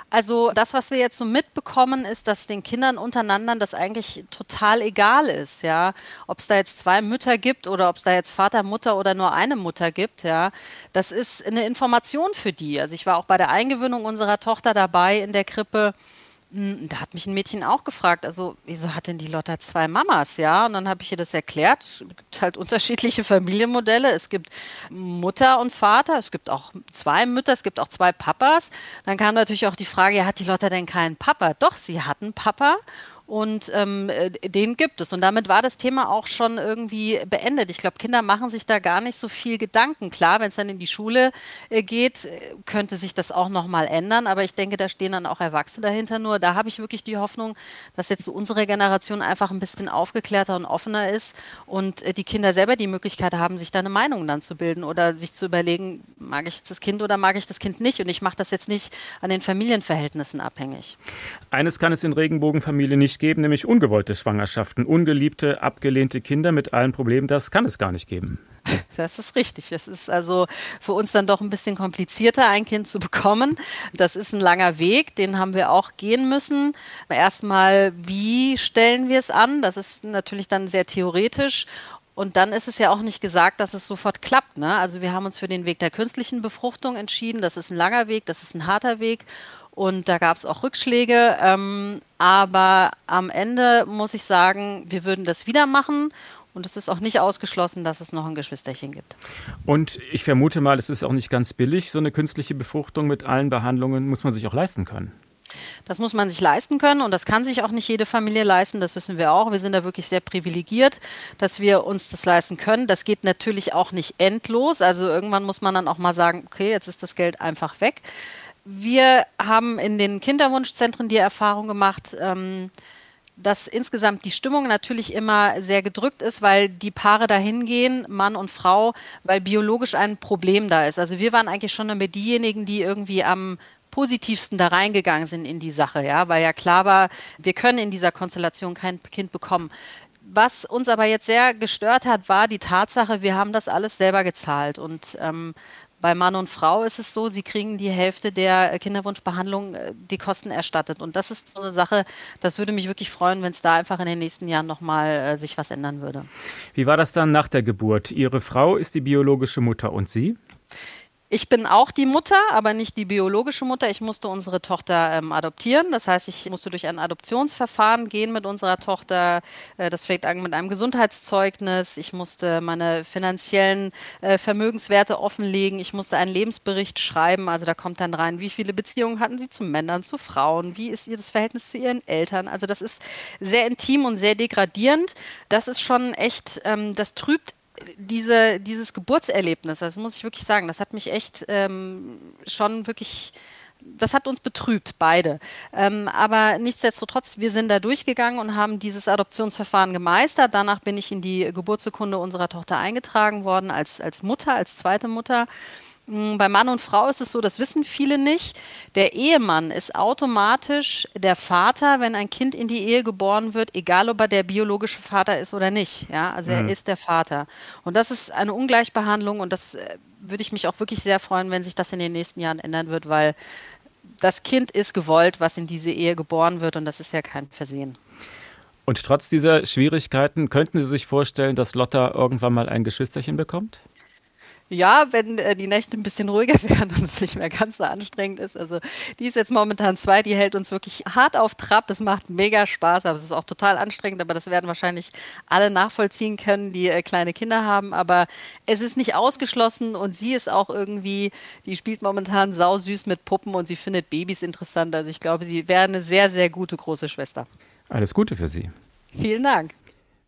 Also das, was wir jetzt so mitbekommen, ist, dass den Kindern untereinander das eigentlich total egal ist, ja. Ob es da jetzt zwei Mütter gibt oder ob es da jetzt Vater, Mutter oder nur eine Mutter gibt, ja. Das ist eine Information für die. Also ich war auch bei der Eingewöhnung unserer Tochter dabei in der Krippe. Hm, da hat mich ein Mädchen auch gefragt, also wieso hat denn die Lotta zwei Mamas, ja? Und dann habe ich ihr das erklärt. Es gibt halt unterschiedliche Familienmodelle. Es gibt Mutter und Vater, es gibt auch zwei Mütter, es gibt auch zwei Papas. Dann kam natürlich auch die Frage, hat die Lotta denn keinen Papa? Doch, sie hat einen Papa und ähm, äh, den gibt es. Und damit war das Thema auch schon irgendwie beendet. Ich glaube, Kinder machen sich da gar nicht so viel Gedanken. Klar, wenn es dann in die Schule äh, geht, äh, könnte sich das auch nochmal ändern. Aber ich denke, da stehen dann auch Erwachsene dahinter. Nur da habe ich wirklich die Hoffnung, dass jetzt so unsere Generation einfach ein bisschen aufgeklärter und offener ist und die Kinder selber die Möglichkeit haben, sich da eine Meinung dann zu bilden oder sich zu überlegen, mag ich das Kind oder mag ich das Kind nicht. Und ich mache das jetzt nicht an den Familienverhältnissen abhängig. Eines kann es in Regenbogenfamilien nicht geben, nämlich ungewollte Schwangerschaften, ungeliebte, abgelehnte Kinder mit allen Problemen. Das kann es gar nicht geben. Das ist richtig. Es ist also für uns dann doch ein bisschen komplizierter, ein Kind zu bekommen. Das ist ein langer Weg, den haben wir auch gehen müssen. Erstmal, wie stellen wir es an? Das ist natürlich dann sehr theoretisch. Und dann ist es ja auch nicht gesagt, dass es sofort klappt. Ne? Also wir haben uns für den Weg der künstlichen Befruchtung entschieden. Das ist ein langer Weg, das ist ein harter Weg. Und da gab es auch Rückschläge. Ähm, aber am Ende muss ich sagen, wir würden das wieder machen. Und es ist auch nicht ausgeschlossen, dass es noch ein Geschwisterchen gibt. Und ich vermute mal, es ist auch nicht ganz billig. So eine künstliche Befruchtung mit allen Behandlungen muss man sich auch leisten können. Das muss man sich leisten können und das kann sich auch nicht jede Familie leisten, das wissen wir auch. Wir sind da wirklich sehr privilegiert, dass wir uns das leisten können. Das geht natürlich auch nicht endlos. Also irgendwann muss man dann auch mal sagen, okay, jetzt ist das Geld einfach weg. Wir haben in den Kinderwunschzentren die Erfahrung gemacht, ähm, dass insgesamt die Stimmung natürlich immer sehr gedrückt ist, weil die Paare dahin gehen, Mann und Frau, weil biologisch ein Problem da ist. Also wir waren eigentlich schon immer diejenigen, die irgendwie am positivsten da reingegangen sind in die Sache, ja, weil ja klar war, wir können in dieser Konstellation kein Kind bekommen. Was uns aber jetzt sehr gestört hat, war die Tatsache, wir haben das alles selber gezahlt und ähm, bei Mann und Frau ist es so, sie kriegen die Hälfte der Kinderwunschbehandlung äh, die Kosten erstattet. Und das ist so eine Sache, das würde mich wirklich freuen, wenn es da einfach in den nächsten Jahren nochmal äh, sich was ändern würde. Wie war das dann nach der Geburt? Ihre Frau ist die biologische Mutter und Sie? Ich bin auch die Mutter, aber nicht die biologische Mutter. Ich musste unsere Tochter ähm, adoptieren. Das heißt, ich musste durch ein Adoptionsverfahren gehen mit unserer Tochter. Äh, das fängt an mit einem Gesundheitszeugnis. Ich musste meine finanziellen äh, Vermögenswerte offenlegen. Ich musste einen Lebensbericht schreiben. Also da kommt dann rein, wie viele Beziehungen hatten sie zu Männern, zu Frauen? Wie ist ihr das Verhältnis zu ihren Eltern? Also das ist sehr intim und sehr degradierend. Das ist schon echt, ähm, das trübt diese, dieses Geburtserlebnis, das muss ich wirklich sagen, das hat mich echt ähm, schon wirklich das hat uns betrübt, beide. Ähm, aber nichtsdestotrotz, wir sind da durchgegangen und haben dieses Adoptionsverfahren gemeistert. Danach bin ich in die Geburtsurkunde unserer Tochter eingetragen worden als, als Mutter, als zweite Mutter. Hm, bei Mann und Frau ist es so, das wissen viele nicht. Der Ehemann ist automatisch der Vater, wenn ein Kind in die Ehe geboren wird, egal ob er der biologische Vater ist oder nicht. Ja, also mhm. er ist der Vater. Und das ist eine Ungleichbehandlung und das äh, würde ich mich auch wirklich sehr freuen, wenn sich das in den nächsten Jahren ändern wird, weil das Kind ist gewollt, was in diese Ehe geboren wird und das ist ja kein Versehen. Und trotz dieser Schwierigkeiten könnten Sie sich vorstellen, dass Lotta irgendwann mal ein Geschwisterchen bekommt? Ja, wenn äh, die Nächte ein bisschen ruhiger werden und es nicht mehr ganz so anstrengend ist. Also die ist jetzt momentan zwei, die hält uns wirklich hart auf Trab. Es macht mega Spaß, aber es ist auch total anstrengend. Aber das werden wahrscheinlich alle nachvollziehen können, die äh, kleine Kinder haben. Aber es ist nicht ausgeschlossen und sie ist auch irgendwie, die spielt momentan sausüß mit Puppen und sie findet Babys interessant. Also ich glaube, sie wäre eine sehr, sehr gute große Schwester. Alles Gute für Sie. Vielen Dank.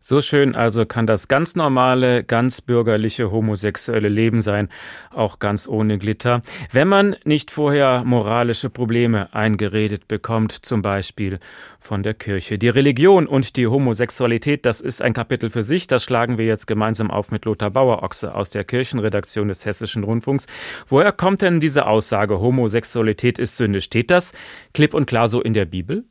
So schön also kann das ganz normale, ganz bürgerliche homosexuelle Leben sein, auch ganz ohne Glitter, wenn man nicht vorher moralische Probleme eingeredet bekommt, zum Beispiel von der Kirche. Die Religion und die Homosexualität, das ist ein Kapitel für sich, das schlagen wir jetzt gemeinsam auf mit Lothar Bauer-Ochse aus der Kirchenredaktion des Hessischen Rundfunks. Woher kommt denn diese Aussage, Homosexualität ist Sünde? Steht das klipp und klar so in der Bibel?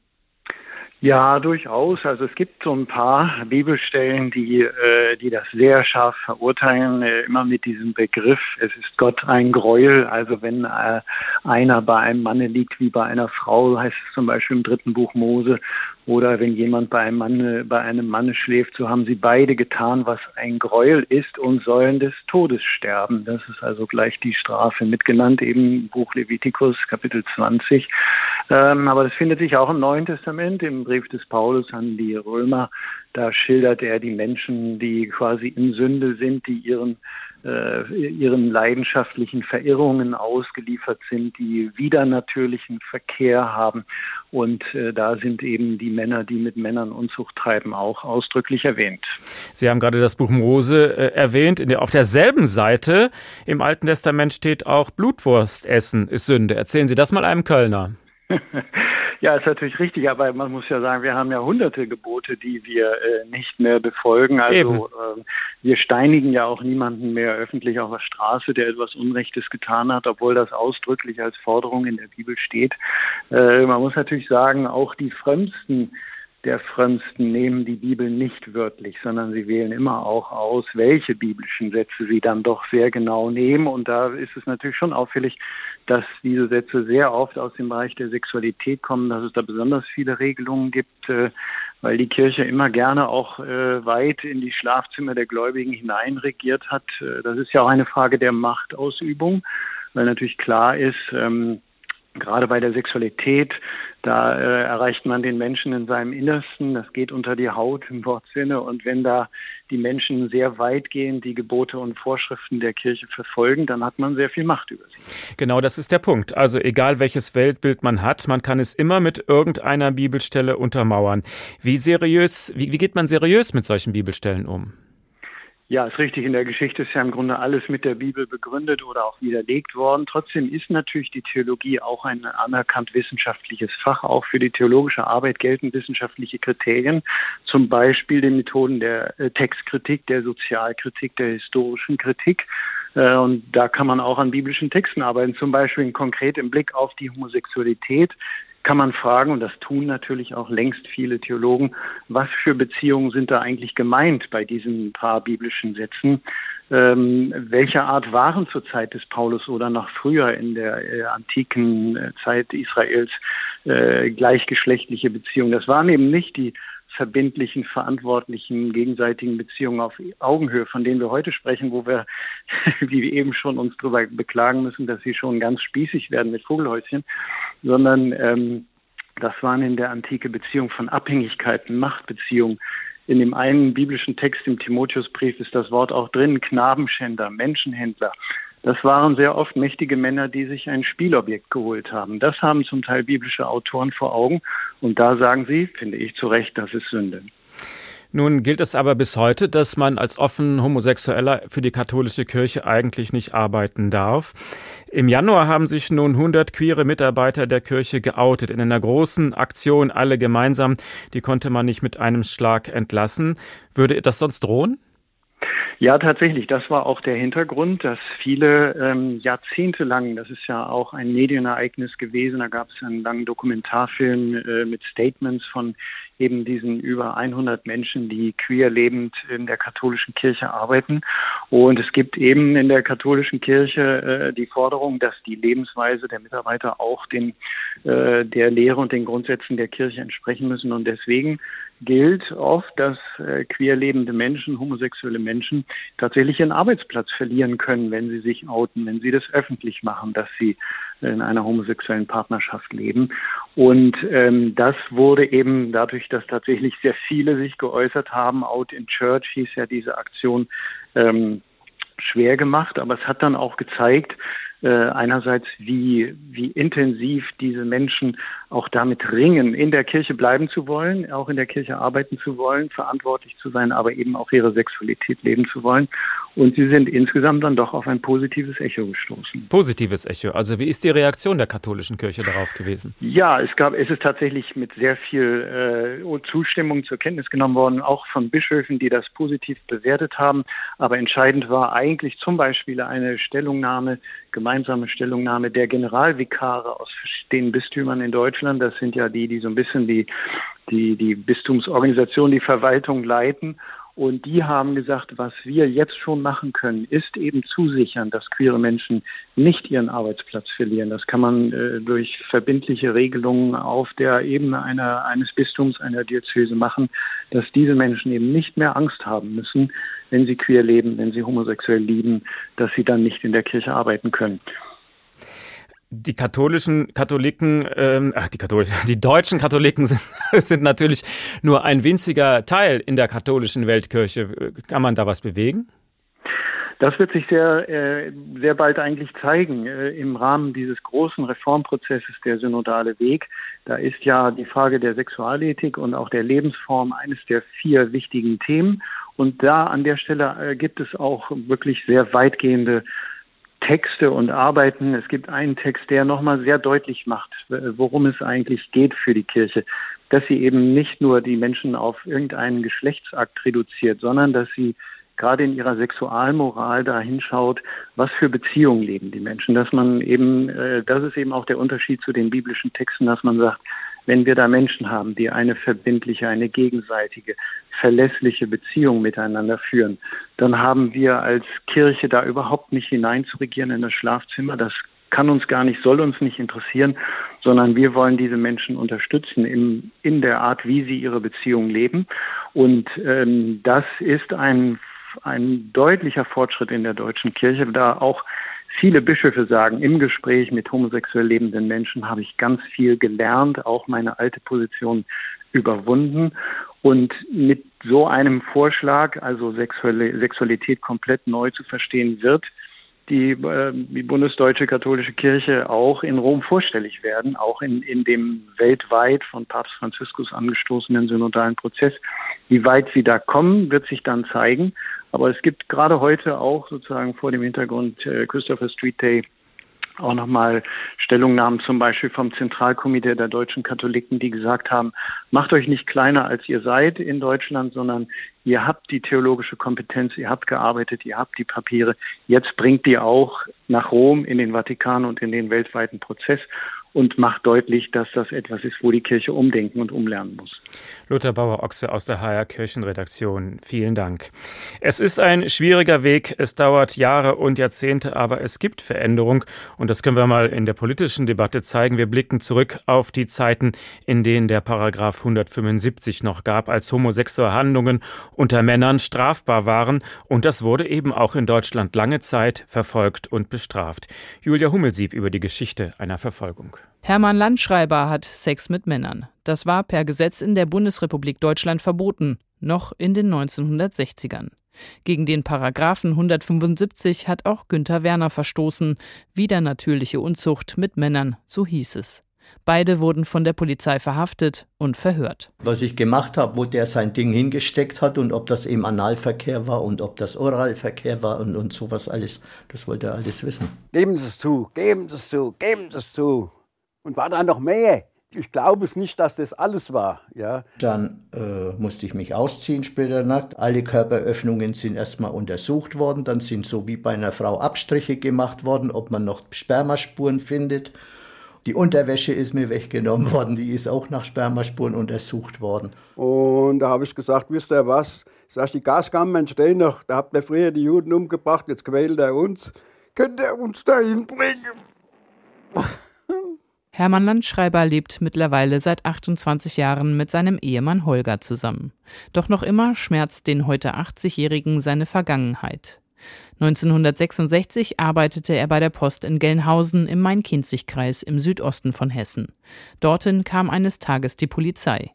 Ja, durchaus. Also es gibt so ein paar Bibelstellen, die, äh, die das sehr scharf verurteilen, äh, immer mit diesem Begriff, es ist Gott ein Gräuel. Also wenn äh, einer bei einem Manne liegt wie bei einer Frau, heißt es zum Beispiel im dritten Buch Mose, oder wenn jemand bei einem Manne, bei einem Manne schläft, so haben sie beide getan, was ein Gräuel ist und sollen des Todes sterben. Das ist also gleich die Strafe mitgenannt, eben Buch Levitikus, Kapitel 20. Ähm, aber das findet sich auch im Neuen Testament, im Brief des Paulus an die Römer. Da schildert er die Menschen, die quasi in Sünde sind, die ihren ihren leidenschaftlichen Verirrungen ausgeliefert sind, die widernatürlichen Verkehr haben. Und äh, da sind eben die Männer, die mit Männern Unzucht treiben, auch ausdrücklich erwähnt. Sie haben gerade das Buch Mose äh, erwähnt. Der, auf derselben Seite im Alten Testament steht auch Blutwurst essen ist Sünde. Erzählen Sie das mal einem Kölner. Ja, ist natürlich richtig, aber man muss ja sagen, wir haben ja hunderte Gebote, die wir äh, nicht mehr befolgen. Also äh, wir steinigen ja auch niemanden mehr öffentlich auf der Straße, der etwas Unrechtes getan hat, obwohl das ausdrücklich als Forderung in der Bibel steht. Äh, man muss natürlich sagen, auch die frömmsten der Frömmsten nehmen die Bibel nicht wörtlich, sondern sie wählen immer auch aus, welche biblischen Sätze sie dann doch sehr genau nehmen. Und da ist es natürlich schon auffällig, dass diese Sätze sehr oft aus dem Bereich der Sexualität kommen, dass es da besonders viele Regelungen gibt, äh, weil die Kirche immer gerne auch äh, weit in die Schlafzimmer der Gläubigen hineinregiert hat. Äh, das ist ja auch eine Frage der Machtausübung, weil natürlich klar ist, ähm, gerade bei der Sexualität, da äh, erreicht man den Menschen in seinem Innersten, das geht unter die Haut im Wortsinne. Und wenn da die Menschen sehr weitgehend die Gebote und Vorschriften der Kirche verfolgen, dann hat man sehr viel Macht über sie. Genau, das ist der Punkt. Also egal welches Weltbild man hat, man kann es immer mit irgendeiner Bibelstelle untermauern. Wie seriös, wie, wie geht man seriös mit solchen Bibelstellen um? Ja, ist richtig. In der Geschichte ist ja im Grunde alles mit der Bibel begründet oder auch widerlegt worden. Trotzdem ist natürlich die Theologie auch ein anerkannt wissenschaftliches Fach. Auch für die theologische Arbeit gelten wissenschaftliche Kriterien, zum Beispiel die Methoden der äh, Textkritik, der Sozialkritik, der historischen Kritik. Äh, und da kann man auch an biblischen Texten arbeiten, zum Beispiel konkret im Blick auf die Homosexualität kann man fragen, und das tun natürlich auch längst viele Theologen, was für Beziehungen sind da eigentlich gemeint bei diesen paar biblischen Sätzen? Ähm, welcher Art waren zur Zeit des Paulus oder noch früher in der äh, antiken äh, Zeit Israels äh, gleichgeschlechtliche Beziehungen? Das waren eben nicht die verbindlichen, verantwortlichen, gegenseitigen Beziehungen auf Augenhöhe, von denen wir heute sprechen, wo wir, wie wir eben schon uns darüber beklagen müssen, dass sie schon ganz spießig werden mit Vogelhäuschen, sondern ähm, das waren in der Antike Beziehungen von Abhängigkeiten, Machtbeziehungen. In dem einen biblischen Text im Timotheusbrief ist das Wort auch drin, Knabenschänder, Menschenhändler. Das waren sehr oft mächtige Männer, die sich ein Spielobjekt geholt haben. Das haben zum Teil biblische Autoren vor Augen. Und da sagen sie, finde ich zu Recht, das ist Sünde. Nun gilt es aber bis heute, dass man als offen Homosexueller für die katholische Kirche eigentlich nicht arbeiten darf. Im Januar haben sich nun 100 queere Mitarbeiter der Kirche geoutet in einer großen Aktion, alle gemeinsam. Die konnte man nicht mit einem Schlag entlassen. Würde das sonst drohen? Ja, tatsächlich. Das war auch der Hintergrund, dass viele ähm, Jahrzehnte lang, das ist ja auch ein Medienereignis gewesen, da gab es einen langen Dokumentarfilm äh, mit Statements von eben diesen über 100 Menschen, die queer lebend in der katholischen Kirche arbeiten. Und es gibt eben in der katholischen Kirche äh, die Forderung, dass die Lebensweise der Mitarbeiter auch den, äh, der Lehre und den Grundsätzen der Kirche entsprechen müssen. Und deswegen gilt oft, dass äh, queer lebende Menschen, homosexuelle Menschen tatsächlich ihren Arbeitsplatz verlieren können, wenn sie sich outen, wenn sie das öffentlich machen, dass sie in einer homosexuellen Partnerschaft leben. Und ähm, das wurde eben dadurch, dass tatsächlich sehr viele sich geäußert haben, Out in Church hieß ja diese Aktion, ähm, schwer gemacht, aber es hat dann auch gezeigt, äh, einerseits, wie, wie intensiv diese Menschen auch damit ringen, in der Kirche bleiben zu wollen, auch in der Kirche arbeiten zu wollen, verantwortlich zu sein, aber eben auch ihre Sexualität leben zu wollen. Und sie sind insgesamt dann doch auf ein positives Echo gestoßen. Positives Echo. Also wie ist die Reaktion der katholischen Kirche darauf gewesen? Ja, es gab, es ist tatsächlich mit sehr viel äh, Zustimmung zur Kenntnis genommen worden, auch von Bischöfen, die das positiv bewertet haben. Aber entscheidend war eigentlich zum Beispiel eine Stellungnahme gemeinsam gemeinsame Stellungnahme der Generalvikare aus den Bistümern in Deutschland. Das sind ja die, die so ein bisschen die, die, die Bistumsorganisation, die Verwaltung leiten. Und die haben gesagt, was wir jetzt schon machen können, ist eben zusichern, dass queere Menschen nicht ihren Arbeitsplatz verlieren. Das kann man äh, durch verbindliche Regelungen auf der Ebene einer, eines Bistums, einer Diözese machen, dass diese Menschen eben nicht mehr Angst haben müssen, wenn sie queer leben, wenn sie homosexuell lieben, dass sie dann nicht in der Kirche arbeiten können die katholischen Katholiken, ähm, ach die Katholiken, die deutschen Katholiken sind, sind natürlich nur ein winziger Teil in der katholischen Weltkirche. Kann man da was bewegen? Das wird sich sehr, äh, sehr bald eigentlich zeigen äh, im Rahmen dieses großen Reformprozesses der synodale Weg. Da ist ja die Frage der Sexualethik und auch der Lebensform eines der vier wichtigen Themen. Und da an der Stelle äh, gibt es auch wirklich sehr weitgehende Texte und Arbeiten. Es gibt einen Text, der nochmal sehr deutlich macht, worum es eigentlich geht für die Kirche. Dass sie eben nicht nur die Menschen auf irgendeinen Geschlechtsakt reduziert, sondern dass sie gerade in ihrer Sexualmoral da hinschaut, was für Beziehungen leben die Menschen. Dass man eben, äh, das ist eben auch der Unterschied zu den biblischen Texten, dass man sagt, wenn wir da Menschen haben, die eine verbindliche, eine gegenseitige, verlässliche Beziehung miteinander führen, dann haben wir als Kirche da überhaupt nicht hineinzuregieren in das Schlafzimmer. Das kann uns gar nicht, soll uns nicht interessieren, sondern wir wollen diese Menschen unterstützen in, in der Art, wie sie ihre Beziehung leben. Und ähm, das ist ein, ein deutlicher Fortschritt in der deutschen Kirche, da auch viele Bischöfe sagen, im Gespräch mit homosexuell lebenden Menschen habe ich ganz viel gelernt, auch meine alte Position überwunden. Und mit so einem Vorschlag, also Sexualität komplett neu zu verstehen, wird die, äh, die Bundesdeutsche Katholische Kirche auch in Rom vorstellig werden, auch in, in dem weltweit von Papst Franziskus angestoßenen synodalen Prozess. Wie weit sie da kommen, wird sich dann zeigen. Aber es gibt gerade heute auch sozusagen vor dem Hintergrund äh, Christopher Street Day auch nochmal Stellungnahmen zum Beispiel vom Zentralkomitee der deutschen Katholiken, die gesagt haben, macht euch nicht kleiner als ihr seid in Deutschland, sondern ihr habt die theologische Kompetenz, ihr habt gearbeitet, ihr habt die Papiere, jetzt bringt die auch nach Rom in den Vatikan und in den weltweiten Prozess und macht deutlich, dass das etwas ist, wo die Kirche umdenken und umlernen muss. Lothar Bauer-Ochse aus der HR Kirchenredaktion. Vielen Dank. Es ist ein schwieriger Weg. Es dauert Jahre und Jahrzehnte, aber es gibt Veränderung. Und das können wir mal in der politischen Debatte zeigen. Wir blicken zurück auf die Zeiten, in denen der Paragraph 175 noch gab, als homosexuelle Handlungen unter Männern strafbar waren. Und das wurde eben auch in Deutschland lange Zeit verfolgt und bestraft. Julia Hummelsieb über die Geschichte einer Verfolgung. Hermann Landschreiber hat Sex mit Männern. Das war per Gesetz in der Bundesrepublik Deutschland verboten, noch in den 1960ern. Gegen den Paragraphen 175 hat auch Günther Werner verstoßen, wieder natürliche Unzucht mit Männern, so hieß es. Beide wurden von der Polizei verhaftet und verhört. Was ich gemacht habe, wo der sein Ding hingesteckt hat und ob das eben Analverkehr war und ob das Oralverkehr war und, und sowas alles, das wollte er alles wissen. Geben Sie es zu, geben Sie es zu, geben Sie es zu. Und war da noch mehr? Ich glaube es nicht, dass das alles war. Ja. Dann äh, musste ich mich ausziehen später nackt. Alle Körperöffnungen sind erstmal untersucht worden. Dann sind so wie bei einer Frau Abstriche gemacht worden, ob man noch Spermaspuren findet. Die Unterwäsche ist mir weggenommen worden, die ist auch nach Spermaspuren untersucht worden. Und da habe ich gesagt, wisst ihr was? Sag ich, die Gaskammern stehen noch, da habt ihr früher die Juden umgebracht, jetzt quält er uns. Könnt ihr uns dahin bringen? Hermann Landschreiber lebt mittlerweile seit 28 Jahren mit seinem Ehemann Holger zusammen. Doch noch immer schmerzt den heute 80-Jährigen seine Vergangenheit. 1966 arbeitete er bei der Post in Gelnhausen im Main-Kinzig-Kreis im Südosten von Hessen. Dorthin kam eines Tages die Polizei.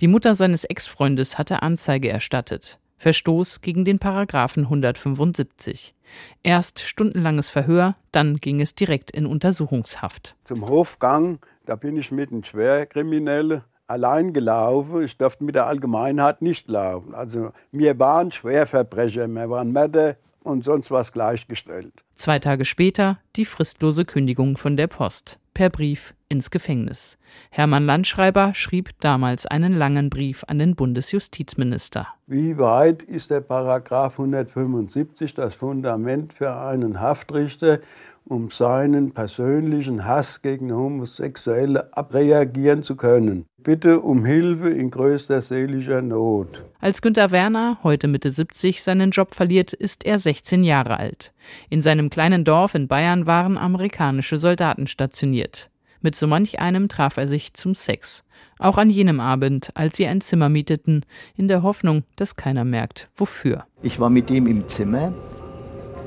Die Mutter seines Ex-Freundes hatte Anzeige erstattet. Verstoß gegen den Paragraphen 175. Erst stundenlanges Verhör, dann ging es direkt in Untersuchungshaft. Zum Hofgang, da bin ich mit einem Schwerkriminellen allein gelaufen. Ich durfte mit der Allgemeinheit nicht laufen. Also wir waren Schwerverbrecher, wir waren Mörder und sonst was gleichgestellt. Zwei Tage später die fristlose Kündigung von der Post. Per Brief ins Gefängnis. Hermann Landschreiber schrieb damals einen langen Brief an den Bundesjustizminister. Wie weit ist der Paragraph 175 das Fundament für einen Haftrichter, um seinen persönlichen Hass gegen Homosexuelle abreagieren zu können. Bitte um Hilfe in größter seelischer Not. Als Günter Werner, heute Mitte 70, seinen Job verliert, ist er 16 Jahre alt. In seinem kleinen Dorf in Bayern waren amerikanische Soldaten stationiert. Mit so manch einem traf er sich zum Sex. Auch an jenem Abend, als sie ein Zimmer mieteten, in der Hoffnung, dass keiner merkt, wofür. Ich war mit ihm im Zimmer.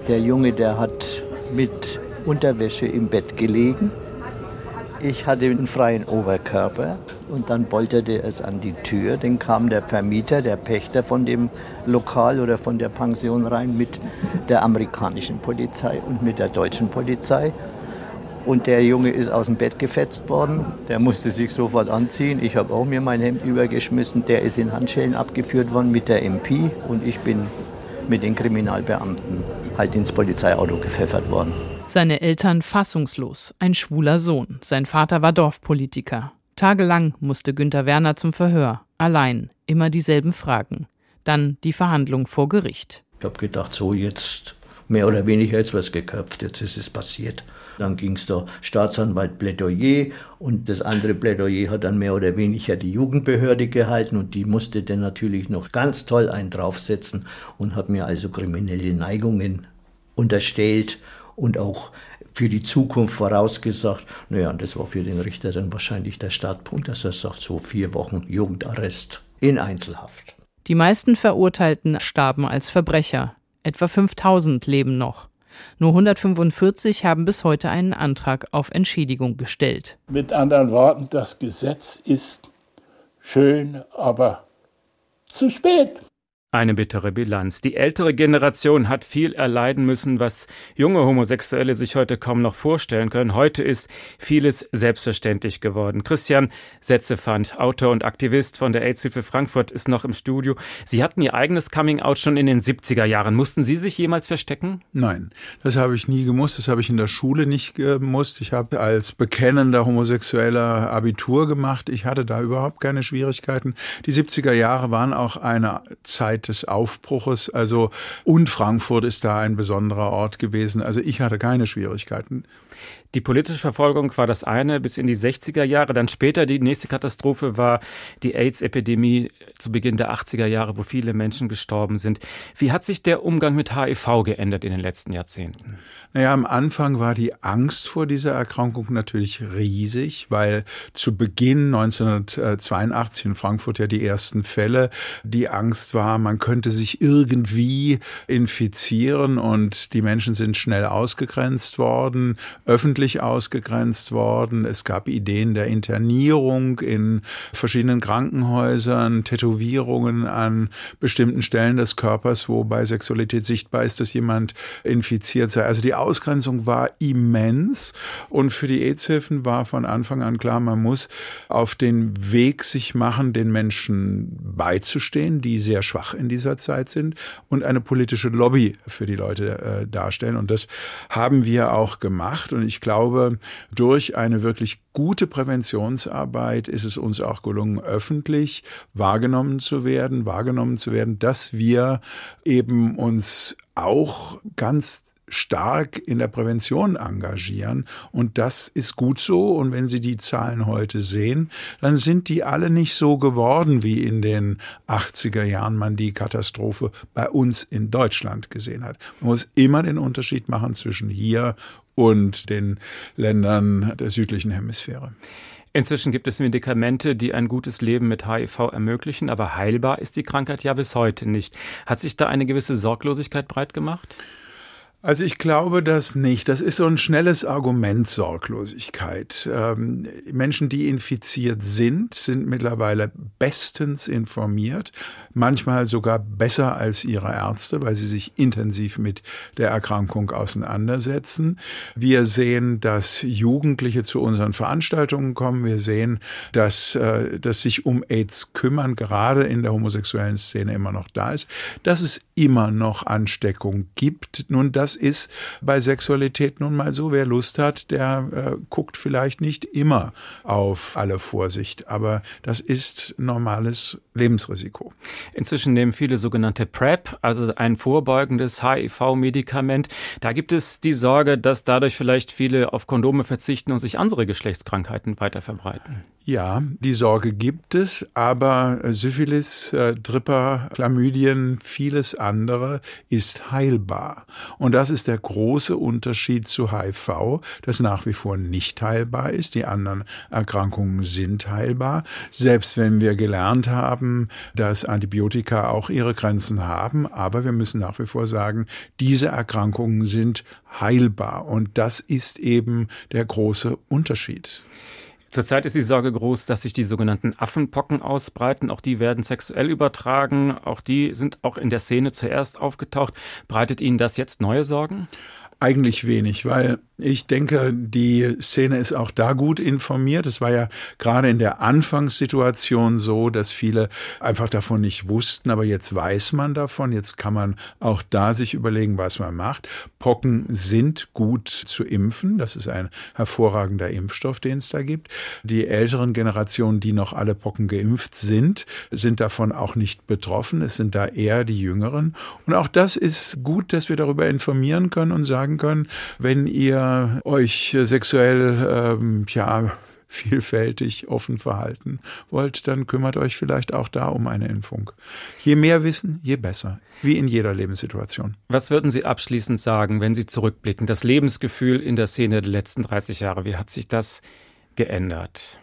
Der Junge, der hat mit Unterwäsche im Bett gelegen. Ich hatte einen freien Oberkörper und dann polterte es an die Tür. Dann kam der Vermieter, der Pächter von dem Lokal oder von der Pension rein mit der amerikanischen Polizei und mit der deutschen Polizei. Und der Junge ist aus dem Bett gefetzt worden. Der musste sich sofort anziehen. Ich habe auch mir mein Hemd übergeschmissen. Der ist in Handschellen abgeführt worden mit der MP und ich bin mit den Kriminalbeamten halt ins Polizeiauto gepfeffert worden. Seine Eltern fassungslos, ein schwuler Sohn. Sein Vater war Dorfpolitiker. Tagelang musste Günter Werner zum Verhör. Allein, immer dieselben Fragen. Dann die Verhandlung vor Gericht. Ich habe gedacht, so jetzt mehr oder weniger jetzt was geköpft, jetzt ist es passiert. Dann ging es der Staatsanwalt Plädoyer und das andere Plädoyer hat dann mehr oder weniger die Jugendbehörde gehalten und die musste dann natürlich noch ganz toll einen draufsetzen und hat mir also kriminelle Neigungen unterstellt und auch für die Zukunft vorausgesagt. Naja, und das war für den Richter dann wahrscheinlich der Startpunkt, dass er sagt, so vier Wochen Jugendarrest in Einzelhaft. Die meisten Verurteilten starben als Verbrecher. Etwa 5000 leben noch. Nur 145 haben bis heute einen Antrag auf Entschädigung gestellt. Mit anderen Worten, das Gesetz ist schön, aber zu spät. Eine bittere Bilanz. Die ältere Generation hat viel erleiden müssen, was junge Homosexuelle sich heute kaum noch vorstellen können. Heute ist vieles selbstverständlich geworden. Christian Setzefand, Autor und Aktivist von der AIDS-Hilfe Frankfurt, ist noch im Studio. Sie hatten Ihr eigenes Coming-out schon in den 70er Jahren. Mussten Sie sich jemals verstecken? Nein, das habe ich nie gemusst. Das habe ich in der Schule nicht gemusst. Ich habe als bekennender Homosexueller Abitur gemacht. Ich hatte da überhaupt keine Schwierigkeiten. Die 70er Jahre waren auch eine Zeit, Zeit des Aufbruches. Also, und Frankfurt ist da ein besonderer Ort gewesen. Also ich hatte keine Schwierigkeiten. Die politische Verfolgung war das eine bis in die 60er Jahre. Dann später die nächste Katastrophe war die AIDS-Epidemie zu Beginn der 80er Jahre, wo viele Menschen gestorben sind. Wie hat sich der Umgang mit HIV geändert in den letzten Jahrzehnten? Naja, am Anfang war die Angst vor dieser Erkrankung natürlich riesig, weil zu Beginn 1982 in Frankfurt ja die ersten Fälle, die Angst war, man könnte sich irgendwie infizieren und die Menschen sind schnell ausgegrenzt worden, öffentlich ausgegrenzt worden. Es gab Ideen der Internierung in verschiedenen Krankenhäusern, Tätowierungen an bestimmten Stellen des Körpers, wo bei Sexualität sichtbar ist, dass jemand infiziert sei. Also die Ausgrenzung war immens und für die AIDS-Hilfen war von Anfang an klar, man muss auf den Weg sich machen, den Menschen beizustehen, die sehr schwach in dieser Zeit sind und eine politische Lobby für die Leute äh, darstellen. Und das haben wir auch gemacht. Und ich glaube, durch eine wirklich gute Präventionsarbeit ist es uns auch gelungen, öffentlich wahrgenommen zu werden, wahrgenommen zu werden, dass wir eben uns auch ganz stark in der Prävention engagieren. Und das ist gut so. Und wenn Sie die Zahlen heute sehen, dann sind die alle nicht so geworden, wie in den 80er Jahren man die Katastrophe bei uns in Deutschland gesehen hat. Man muss immer den Unterschied machen zwischen hier und den Ländern der südlichen Hemisphäre. Inzwischen gibt es Medikamente, die ein gutes Leben mit HIV ermöglichen, aber heilbar ist die Krankheit ja bis heute nicht. Hat sich da eine gewisse Sorglosigkeit breit gemacht? Also ich glaube das nicht. Das ist so ein schnelles Argument Sorglosigkeit. Ähm, Menschen, die infiziert sind, sind mittlerweile bestens informiert. Manchmal sogar besser als ihre Ärzte, weil sie sich intensiv mit der Erkrankung auseinandersetzen. Wir sehen, dass Jugendliche zu unseren Veranstaltungen kommen. Wir sehen, dass, äh, dass sich um AIDS kümmern, gerade in der homosexuellen Szene immer noch da ist, dass es immer noch Ansteckung gibt. Nun, das ist bei Sexualität nun mal so. Wer Lust hat, der äh, guckt vielleicht nicht immer auf alle Vorsicht, aber das ist normales Lebensrisiko. Inzwischen nehmen viele sogenannte PrEP, also ein vorbeugendes HIV-Medikament. Da gibt es die Sorge, dass dadurch vielleicht viele auf Kondome verzichten und sich andere Geschlechtskrankheiten weiter verbreiten. Ja, die Sorge gibt es, aber Syphilis, äh, Tripper, Chlamydien, vieles andere ist heilbar. Und das ist der große Unterschied zu HIV, das nach wie vor nicht heilbar ist. Die anderen Erkrankungen sind heilbar. Selbst wenn wir gelernt haben, dass Antibiotika auch ihre Grenzen haben, aber wir müssen nach wie vor sagen, diese Erkrankungen sind heilbar. Und das ist eben der große Unterschied. Zurzeit ist die Sorge groß, dass sich die sogenannten Affenpocken ausbreiten. Auch die werden sexuell übertragen. Auch die sind auch in der Szene zuerst aufgetaucht. Breitet Ihnen das jetzt neue Sorgen? Eigentlich wenig, weil ich denke, die Szene ist auch da gut informiert. Es war ja gerade in der Anfangssituation so, dass viele einfach davon nicht wussten, aber jetzt weiß man davon. Jetzt kann man auch da sich überlegen, was man macht. Pocken sind gut zu impfen. Das ist ein hervorragender Impfstoff, den es da gibt. Die älteren Generationen, die noch alle Pocken geimpft sind, sind davon auch nicht betroffen. Es sind da eher die Jüngeren. Und auch das ist gut, dass wir darüber informieren können und sagen können, wenn ihr euch sexuell, ähm, ja, vielfältig offen verhalten wollt, dann kümmert euch vielleicht auch da um eine Impfung. Je mehr Wissen, je besser, wie in jeder Lebenssituation. Was würden Sie abschließend sagen, wenn Sie zurückblicken? Das Lebensgefühl in der Szene der letzten 30 Jahre, wie hat sich das geändert?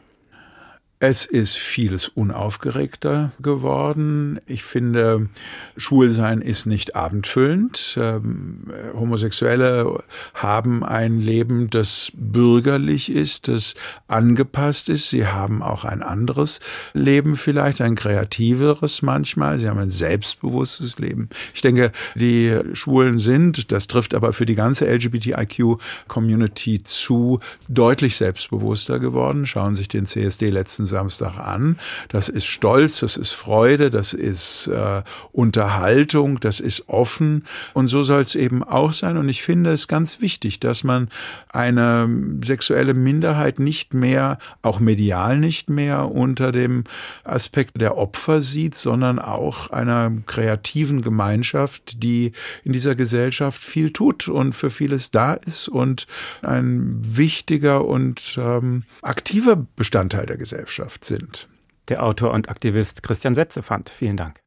Es ist vieles unaufgeregter geworden. Ich finde, Schwulsein ist nicht abendfüllend. Ähm, Homosexuelle haben ein Leben, das bürgerlich ist, das angepasst ist. Sie haben auch ein anderes Leben vielleicht, ein kreativeres manchmal. Sie haben ein selbstbewusstes Leben. Ich denke, die Schwulen sind, das trifft aber für die ganze LGBTIQ-Community zu, deutlich selbstbewusster geworden. Schauen sich den CSD letzten Samstag an. Das ist Stolz, das ist Freude, das ist äh, Unterhaltung, das ist offen. Und so soll es eben auch sein. Und ich finde es ganz wichtig, dass man eine sexuelle Minderheit nicht mehr, auch medial nicht mehr, unter dem Aspekt der Opfer sieht, sondern auch einer kreativen Gemeinschaft, die in dieser Gesellschaft viel tut und für vieles da ist und ein wichtiger und ähm, aktiver Bestandteil der Gesellschaft. Gesellschaft sind. Der Autor und Aktivist Christian Setzefand. Vielen Dank.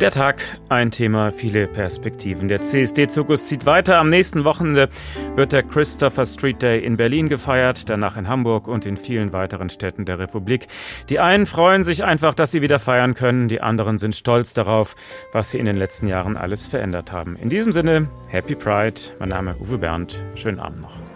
Der Tag, ein Thema, viele Perspektiven. Der CSD-Zirkus zieht weiter. Am nächsten Wochenende wird der Christopher Street Day in Berlin gefeiert, danach in Hamburg und in vielen weiteren Städten der Republik. Die einen freuen sich einfach, dass sie wieder feiern können, die anderen sind stolz darauf, was sie in den letzten Jahren alles verändert haben. In diesem Sinne, Happy Pride. Mein Name Uwe Bernd. Schönen Abend noch.